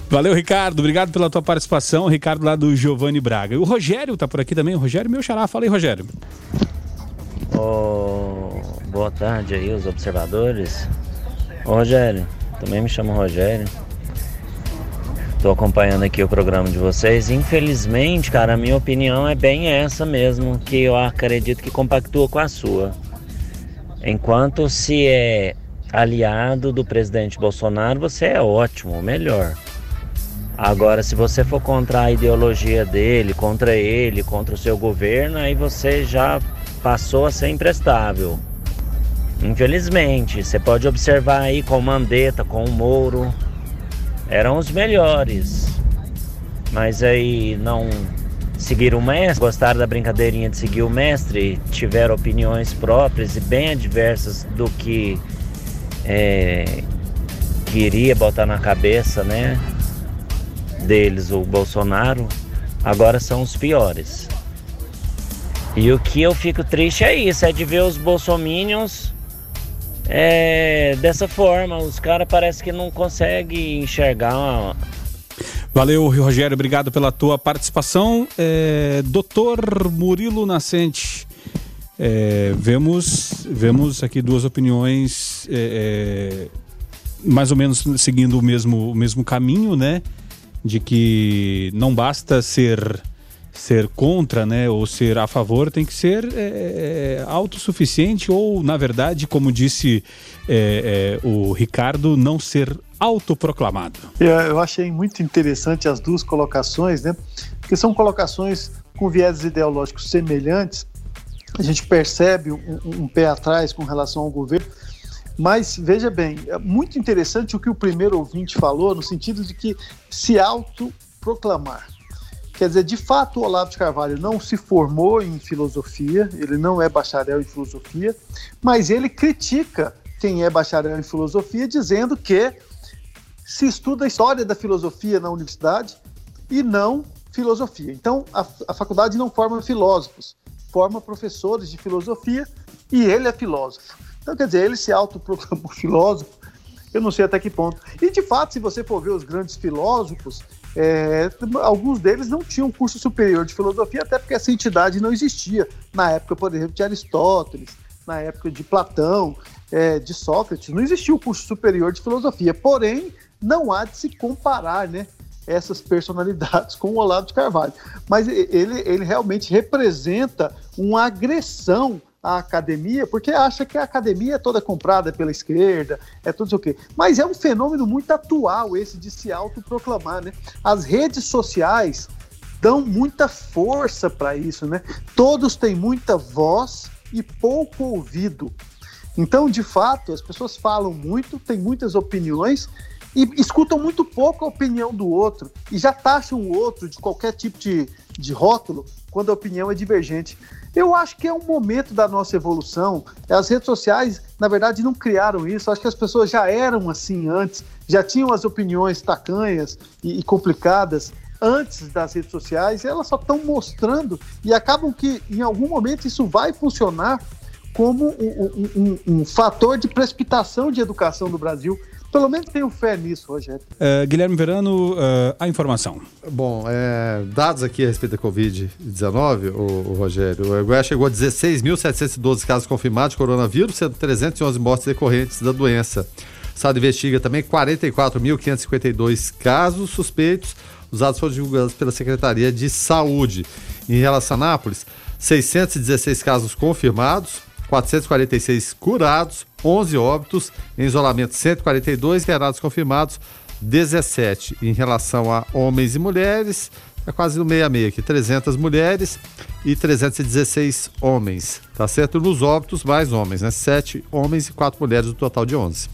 Valeu, Ricardo. Obrigado pela tua participação. Ricardo lá do Giovanni Braga. O Rogério tá por aqui também. O Rogério, meu xará. Fala aí, Rogério. Oh, boa tarde aí, os observadores. Ô, Rogério, também me chamo Rogério. Tô acompanhando aqui o programa de vocês. Infelizmente, cara, a minha opinião é bem essa mesmo, que eu acredito que compactua com a sua. Enquanto se é aliado do presidente Bolsonaro, você é ótimo, melhor. Agora, se você for contra a ideologia dele, contra ele, contra o seu governo, aí você já passou a ser imprestável. Infelizmente, você pode observar aí com o Mandetta, com o Moro, eram os melhores. Mas aí não seguiram o mestre, gostaram da brincadeirinha de seguir o mestre, tiveram opiniões próprias e bem adversas do que é, queria botar na cabeça, né? Deles, o Bolsonaro, agora são os piores. E o que eu fico triste é isso, é de ver os bolsominions é, dessa forma. Os caras parece que não conseguem enxergar. Valeu, Rogério, obrigado pela tua participação. É, Doutor Murilo Nascente, é, vemos, vemos aqui duas opiniões é, é, mais ou menos seguindo o mesmo, o mesmo caminho, né? De que não basta ser ser contra, né, ou ser a favor, tem que ser é, é, autossuficiente ou, na verdade, como disse é, é, o Ricardo, não ser autoproclamado. Eu achei muito interessante as duas colocações, né, porque são colocações com viés ideológicos semelhantes. A gente percebe um, um pé atrás com relação ao governo, mas veja bem, é muito interessante o que o primeiro ouvinte falou, no sentido de que se autoproclamar. Quer dizer, de fato, o Olavo de Carvalho não se formou em filosofia, ele não é bacharel em filosofia, mas ele critica quem é bacharel em filosofia, dizendo que se estuda a história da filosofia na universidade e não filosofia. Então, a, a faculdade não forma filósofos, forma professores de filosofia e ele é filósofo. Então, quer dizer, ele se autoproclamou filósofo, eu não sei até que ponto. E, de fato, se você for ver os grandes filósofos, é, alguns deles não tinham curso superior de filosofia, até porque essa entidade não existia na época, por exemplo, de Aristóteles, na época de Platão, é, de Sócrates, não existia o curso superior de filosofia. Porém, não há de se comparar, né? essas personalidades com o Olavo de Carvalho. Mas ele, ele realmente representa uma agressão a academia, porque acha que a academia é toda comprada pela esquerda, é tudo isso o quê. Mas é um fenômeno muito atual esse de se autoproclamar, né? As redes sociais dão muita força para isso, né? Todos têm muita voz e pouco ouvido. Então, de fato, as pessoas falam muito, têm muitas opiniões e escutam muito pouco a opinião do outro e já taxam o outro de qualquer tipo de, de rótulo quando a opinião é divergente. Eu acho que é um momento da nossa evolução. As redes sociais, na verdade, não criaram isso. acho que as pessoas já eram assim antes, já tinham as opiniões tacanhas e, e complicadas antes das redes sociais. Elas só estão mostrando e acabam que, em algum momento, isso vai funcionar como um, um, um, um fator de precipitação de educação do Brasil. Pelo menos tenho fé nisso, Rogério. Uh, Guilherme Verano, uh, a informação. Bom, é, dados aqui a respeito da Covid-19, o, o, Rogério. O Goiás chegou a 16.712 casos confirmados de coronavírus, sendo 311 mortes decorrentes da doença. O Estado investiga também 44.552 casos suspeitos. Os dados foram divulgados pela Secretaria de Saúde. Em relação a Nápoles, 616 casos confirmados, 446 curados, 11 óbitos, em isolamento 142, internados confirmados 17. Em relação a homens e mulheres, é quase no meia meia aqui, 300 mulheres e 316 homens, tá certo? Nos óbitos, mais homens, né? 7 homens e 4 mulheres, no total de 11.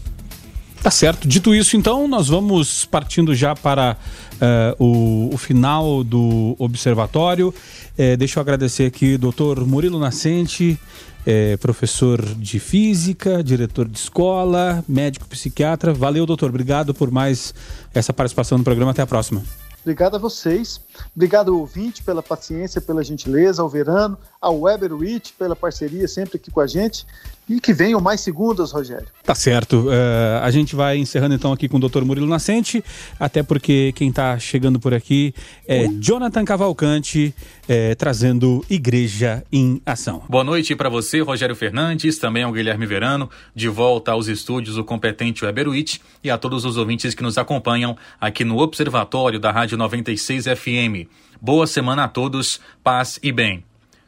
Tá certo. Dito isso, então, nós vamos partindo já para uh, o, o, final do observatório. Uh, deixa eu agradecer aqui, doutor Murilo Nascente, é, professor de física, diretor de escola, médico psiquiatra. Valeu, doutor. Obrigado por mais essa participação no programa. Até a próxima. Obrigado a vocês. Obrigado ao ouvinte pela paciência, pela gentileza, ao Verano, ao Weber Witt pela parceria sempre aqui com a gente. E que venham mais segundas, Rogério. Tá certo. Uh, a gente vai encerrando então aqui com o Dr. Murilo Nascente, até porque quem está chegando por aqui é Jonathan Cavalcante, eh, trazendo Igreja em Ação. Boa noite para você, Rogério Fernandes, também ao Guilherme Verano, de volta aos estúdios do competente Weberwitch e a todos os ouvintes que nos acompanham aqui no Observatório da Rádio 96 FM. Boa semana a todos, paz e bem.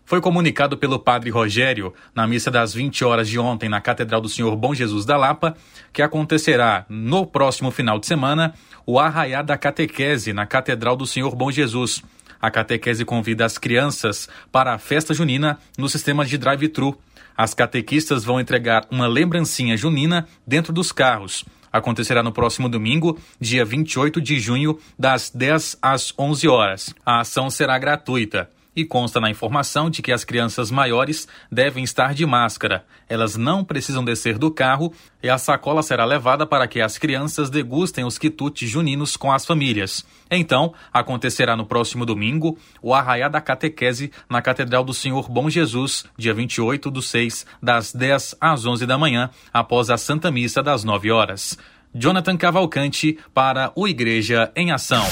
Foi comunicado pelo padre Rogério, na missa das 20 horas de ontem na Catedral do Senhor Bom Jesus da Lapa, que acontecerá no próximo final de semana o arraiá da catequese na Catedral do Senhor Bom Jesus. A catequese convida as crianças para a festa junina no sistema de drive-thru. As catequistas vão entregar uma lembrancinha junina dentro dos carros. Acontecerá no próximo domingo, dia 28 de junho, das 10 às 11 horas. A ação será gratuita e consta na informação de que as crianças maiores devem estar de máscara. Elas não precisam descer do carro e a sacola será levada para que as crianças degustem os quitutes juninos com as famílias. Então, acontecerá no próximo domingo o Arraiá da Catequese na Catedral do Senhor Bom Jesus, dia 28 do 6, das 10 às 11 da manhã, após a Santa Missa das 9 horas. Jonathan Cavalcante para o Igreja em Ação.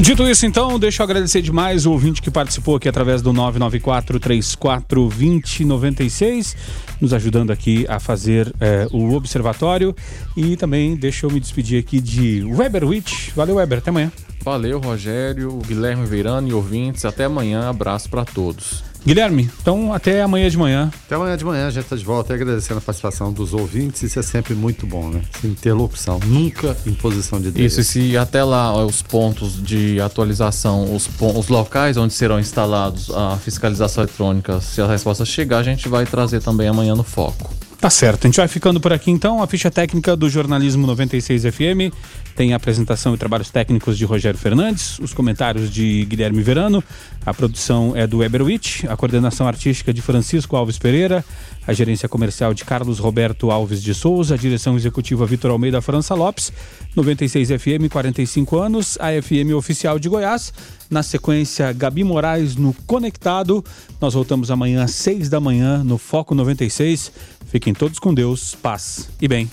Dito isso, então, deixa eu agradecer demais o ouvinte que participou aqui através do 994-34-2096, nos ajudando aqui a fazer é, o observatório. E também deixa eu me despedir aqui de Weber Witch. Valeu, Weber. Até amanhã. Valeu, Rogério, Guilherme Veirano e ouvintes. Até amanhã. Abraço para todos. Guilherme, então até amanhã de manhã. Até amanhã de manhã, a gente está de volta. E agradecendo a participação dos ouvintes, isso é sempre muito bom, né? Interlocução, nunca imposição de Isso, e se até lá ó, os pontos de atualização, os, os locais onde serão instalados a fiscalização eletrônica, se a resposta chegar, a gente vai trazer também amanhã no foco. Tá certo, a gente vai ficando por aqui então. A ficha técnica do Jornalismo 96 FM tem a apresentação e trabalhos técnicos de Rogério Fernandes, os comentários de Guilherme Verano, a produção é do Eberwitch, a coordenação artística de Francisco Alves Pereira, a gerência comercial de Carlos Roberto Alves de Souza, a direção executiva Vitor Almeida França Lopes, 96 FM, 45 anos, a FM oficial de Goiás. Na sequência, Gabi Moraes no Conectado. Nós voltamos amanhã às 6 da manhã no Foco 96. Fiquem todos com Deus, paz e bem.